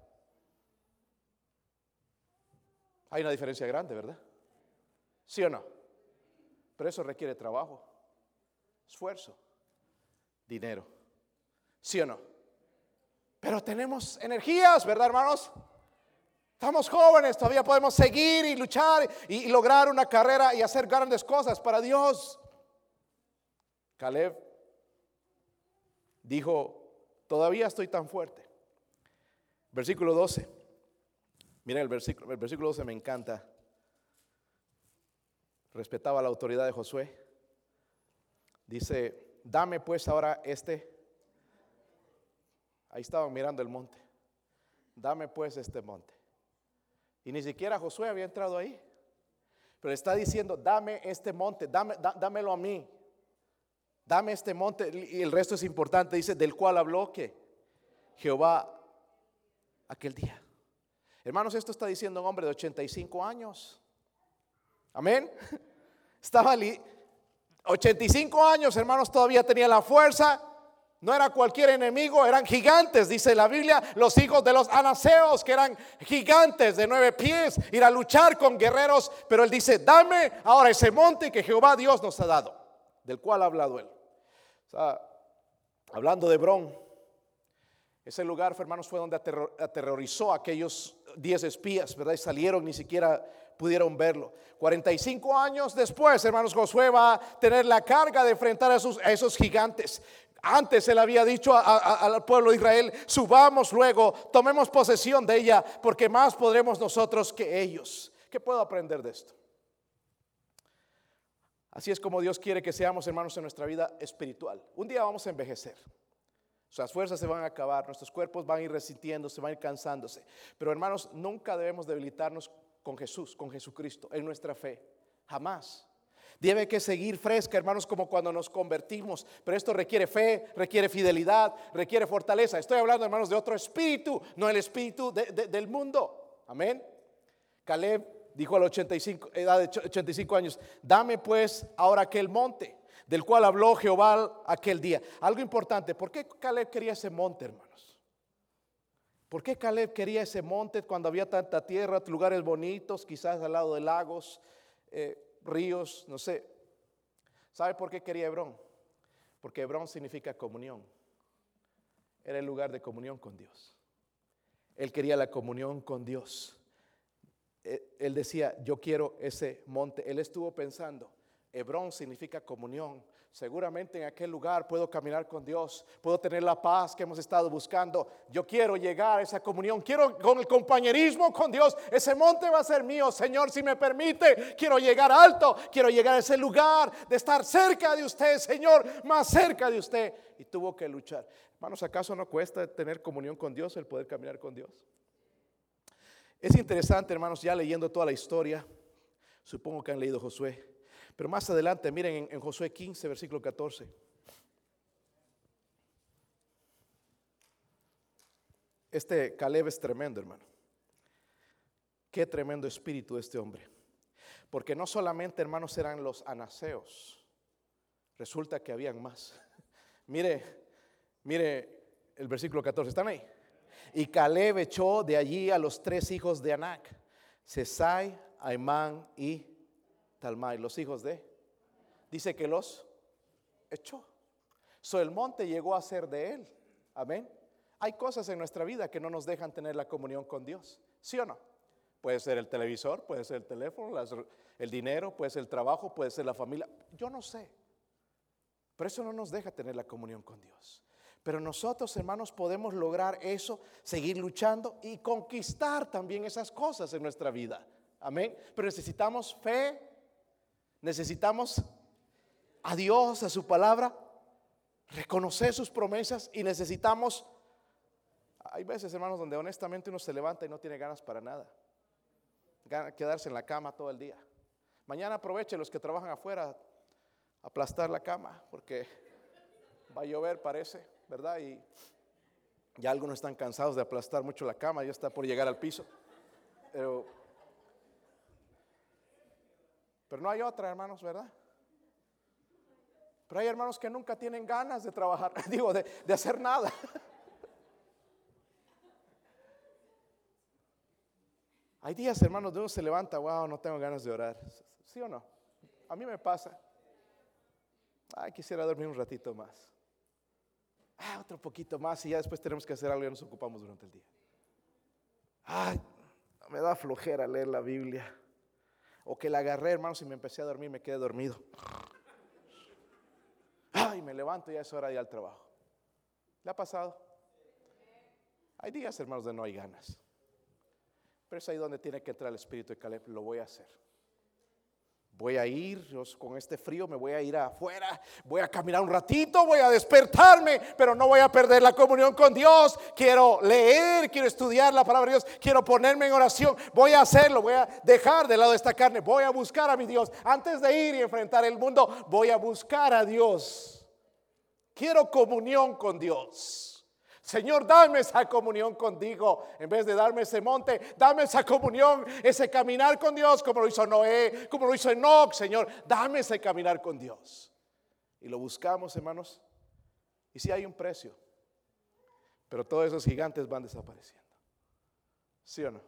Hay una diferencia grande, ¿verdad? ¿Sí o no? Pero eso requiere trabajo, esfuerzo, dinero. ¿Sí o no? Pero tenemos energías, ¿verdad, hermanos? Estamos jóvenes, todavía podemos seguir y luchar y, lograr una carrera y hacer grandes cosas para Dios. Caleb dijo, todavía estoy tan fuerte. Versículo 12. Miren el versículo, el versículo 12 me encanta. Respetaba la autoridad de Josué. Dice, dame pues ahora este Ahí estaban mirando el monte. Dame pues este monte. Y ni siquiera Josué había entrado ahí. Pero está diciendo, dame este monte, dame, dámelo a mí. Dame este monte. Y el resto es importante. Dice, del cual habló que Jehová aquel día. Hermanos, esto está diciendo un hombre de 85 años. Amén. Estaba allí. 85 años, hermanos, todavía tenía la fuerza, no era cualquier enemigo, eran gigantes, dice la Biblia, los hijos de los anaseos, que eran gigantes de nueve pies, ir a luchar con guerreros. Pero él dice, dame ahora ese monte que Jehová Dios nos ha dado, del cual ha hablado él. hablando de Hebrón, ese lugar, hermanos, fue donde aterrorizó a aquellos diez espías, ¿verdad? Y salieron, ni siquiera pudieron verlo. 45 años después, hermanos, Josué va a tener la carga de enfrentar a esos, a esos gigantes. Antes él había dicho al pueblo de Israel, subamos luego, tomemos posesión de ella, porque más podremos nosotros que ellos. ¿Qué puedo aprender de esto? Así es como Dios quiere que seamos hermanos en nuestra vida espiritual. Un día vamos a envejecer. Nuestras fuerzas se van a acabar, nuestros cuerpos van a ir resintiéndose, van a ir cansándose. Pero hermanos, nunca debemos debilitarnos con Jesús, con Jesucristo, en nuestra fe. Jamás. Debe que seguir fresca, hermanos, como cuando nos convertimos. Pero esto requiere fe, requiere fidelidad, requiere fortaleza. Estoy hablando, hermanos, de otro espíritu, no el espíritu del mundo. Amén. Caleb dijo a la 85, edad de 85 años, dame pues ahora aquel monte del cual habló Jehová aquel día. Algo importante, ¿por qué Caleb quería ese monte, hermanos? ¿Por qué Caleb quería ese monte cuando había tanta tierra, lugares bonitos, quizás al lado de lagos? Eh, ríos, no sé. ¿Sabe por qué quería Hebrón? Porque Hebrón significa comunión. Era el lugar de comunión con Dios. Él quería la comunión con Dios. E, él decía, yo quiero ese monte. Él estuvo pensando, Hebrón significa comunión. Seguramente en aquel lugar puedo caminar con Dios, puedo tener la paz que hemos estado buscando. Yo quiero llegar a esa comunión, quiero con el compañerismo con Dios. Ese monte va a ser mío, Señor, si me permite. Quiero llegar alto, quiero llegar a ese lugar de estar cerca de usted, Señor, más cerca de usted. Y tuvo que luchar. Hermanos, ¿acaso no cuesta tener comunión con Dios, el poder caminar con Dios? Es interesante, hermanos, ya leyendo toda la historia, supongo que han leído Josué. Pero más adelante, miren en, Josué 15, versículo 14. Este Caleb es tremendo, hermano. Qué tremendo espíritu este hombre. Porque no solamente, hermanos, eran los anaseos. Resulta que habían más. mire, mire el versículo 14. ¿Están ahí? Y Caleb echó de allí a los tres hijos de Anac, Sesai, Aimán y Talmai, los hijos de. Dice que los echó. So el monte llegó a ser de él. Amén. Hay cosas en nuestra vida que no nos dejan tener la comunión con Dios. ¿Sí o no? Puede ser el televisor, puede ser el teléfono, el dinero, puede ser el trabajo, puede ser la familia. Yo no sé. Pero eso no nos deja tener la comunión con Dios. Pero nosotros, hermanos, podemos lograr eso, seguir luchando y conquistar también esas cosas en nuestra vida. Amén. Pero necesitamos fe, Necesitamos a Dios, a su palabra, reconocer sus promesas y necesitamos, hay veces hermanos donde honestamente uno se levanta y no tiene ganas para nada, quedarse en la cama todo el día. Mañana aproveche los que trabajan afuera, aplastar la cama, porque va a llover parece, ¿verdad? Y ya algunos están cansados de aplastar mucho la cama, ya está por llegar al piso. Pero pero no hay otra, hermanos, ¿verdad? Pero hay hermanos que nunca tienen ganas de trabajar, digo, de, hacer nada. Hay días, hermanos, de uno se levanta, wow, no tengo ganas de orar. ¿Sí o no? A mí me pasa. Ay, quisiera dormir un ratito más. Ah, otro poquito más y ya después tenemos que hacer algo y nos ocupamos durante el día. Ay, me da flojera leer la Biblia. O que la agarré, hermanos, y me empecé a dormir, me quedé dormido. Ay, me levanto y ya es hora de ir al trabajo. ¿Le ha pasado? Hay días, hermanos, de no hay ganas. Pero es ahí donde tiene que entrar el espíritu de Caleb. Lo voy a hacer. Voy a ir, con este frío me voy a ir afuera, voy a caminar un ratito, voy a despertarme, pero no voy a perder la comunión con Dios. Quiero leer, quiero estudiar la palabra de Dios, quiero ponerme en oración. Voy a hacerlo, voy a dejar de lado esta carne, voy a buscar a mi Dios. Antes de ir y enfrentar el mundo, voy a buscar a Dios. Quiero comunión con Dios. Señor, dame esa comunión contigo. En vez de darme ese monte, dame esa comunión, ese caminar con Dios, como lo hizo Noé, como lo hizo Enoch. Señor, dame ese caminar con Dios. Y lo buscamos, hermanos. Y si hay un precio. Pero todos esos gigantes van desapareciendo. ¿Sí o no?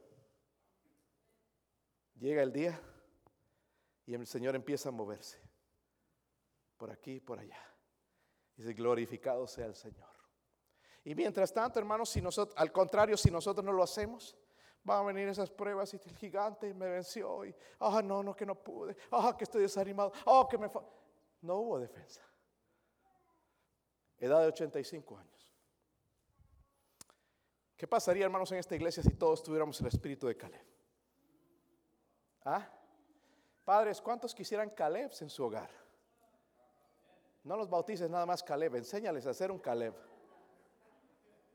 Llega el día y el Señor empieza a moverse. Por aquí y por allá. Y dice, glorificado sea el Señor. Y mientras tanto, hermanos, si nosotros, al contrario, si nosotros no lo hacemos, van a venir esas pruebas y el gigante me venció y, ah, no, no, que no pude, ah, que estoy desanimado, ah, que me... No hubo defensa. Edad de 85 años. ¿Qué pasaría, hermanos, en esta iglesia si todos tuviéramos el espíritu de Caleb? ¿Ah? Padres, ¿cuántos quisieran Caleb en su hogar? No los bautices nada más Caleb, enséñales a hacer un Caleb.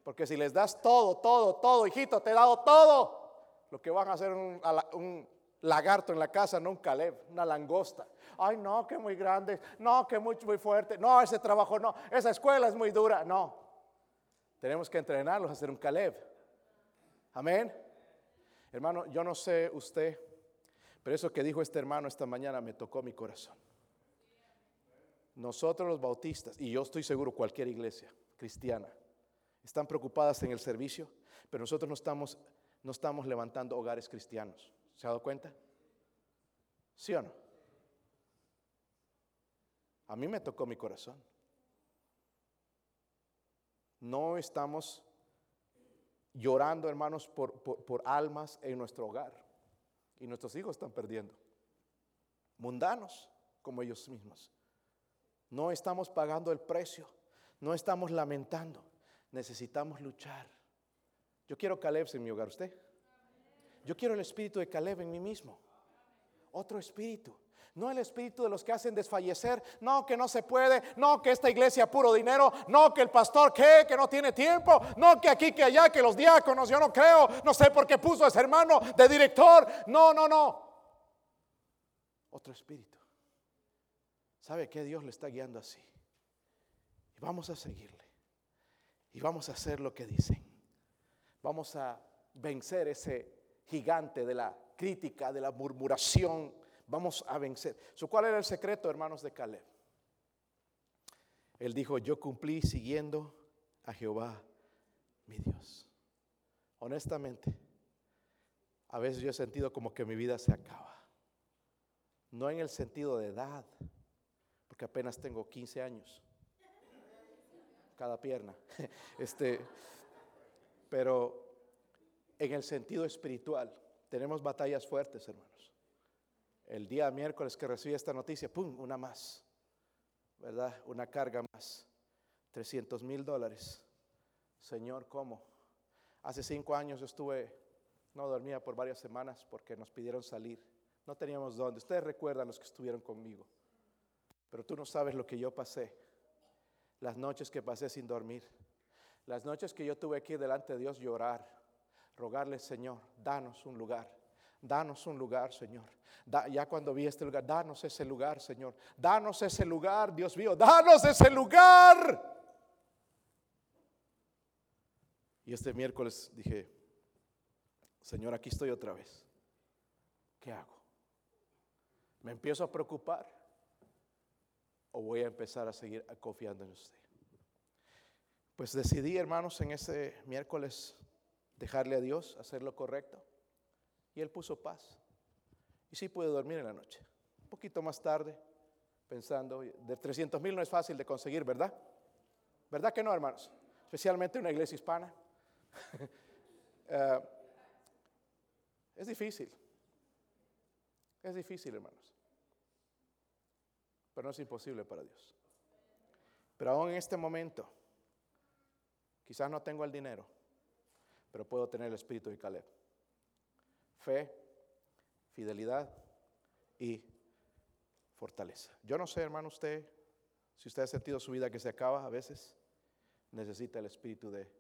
Porque si les das todo, todo, todo, hijito, te he dado todo, lo que van a hacer un, lagarto en la casa, no un Caleb, una langosta. Ay, no, que muy grande, no, que muy, muy fuerte, no, ese trabajo no, esa escuela es muy dura, no. Tenemos que entrenarlos a ser un Caleb. Amén. Hermano, yo no sé usted, pero eso que dijo este hermano esta mañana me tocó mi corazón. Nosotros los bautistas, y yo estoy seguro cualquier iglesia cristiana, están preocupadas en el servicio, pero nosotros no estamos, no estamos levantando hogares cristianos. ¿Se ha dado cuenta? ¿Sí o no? A mí me tocó mi corazón. No estamos llorando, hermanos, por, por, almas en nuestro hogar. Y nuestros hijos están perdiendo. Mundanos como ellos mismos. No estamos pagando el precio. No estamos lamentando. Necesitamos luchar. Yo quiero Caleb en mi hogar. ¿Usted? Yo quiero el espíritu de Caleb en mí mismo. Otro espíritu. No el espíritu de los que hacen desfallecer. No, que no se puede. No, que esta iglesia puro dinero. No, que el pastor que, que no tiene tiempo. No, que aquí, que allá, que los diáconos. Yo no creo. No sé por qué puso ese hermano de director. No, no, no. Otro espíritu. ¿Sabe que Dios le está guiando así? Y vamos a seguirle. Y vamos a hacer lo que dicen. Vamos a vencer ese gigante de la crítica, de la murmuración. Vamos a vencer. ¿Cuál era el secreto, hermanos de Caleb? Él dijo, yo cumplí siguiendo a Jehová, mi Dios. Honestamente, a veces yo he sentido como que mi vida se acaba. No en el sentido de edad, porque apenas tengo 15 años. Cada pierna. Este, pero en el sentido espiritual. Tenemos batallas fuertes, hermanos. El día miércoles que recibí esta noticia, ¡pum! Una más, ¿verdad? Una carga más. 300 mil dólares. Señor, ¿cómo? Hace cinco años estuve, no dormía por varias semanas porque nos pidieron salir. No teníamos dónde. Ustedes recuerdan los que estuvieron conmigo. Pero tú no sabes lo que yo pasé. Las noches que pasé sin dormir. Las noches que yo tuve aquí delante de Dios llorar rogarle, Señor, danos un lugar. Danos un lugar, Señor. ya cuando vi este lugar, danos ese lugar, Señor. Danos ese lugar, Dios mío. Danos ese lugar. Y este miércoles dije, Señor, aquí estoy otra vez. ¿Qué hago? ¿Me empiezo a preocupar? ¿O voy a empezar a seguir confiando en usted? Pues decidí, hermanos, en ese miércoles dejarle a Dios, hacer lo correcto. Y Él puso paz. Y sí pude dormir en la noche. Un poquito más tarde, pensando, de 300 mil no es fácil de conseguir, ¿verdad? ¿Verdad que no, hermanos? Especialmente una iglesia hispana. Eh, es difícil. Es difícil, hermanos. Pero no es imposible para Dios. Pero aún en este momento, quizás no tengo el dinero pero puedo tener el espíritu de Caleb. Fe, fidelidad y fortaleza. Yo no sé, hermano, usted, si usted ha sentido su vida que se acaba a veces, necesita el espíritu de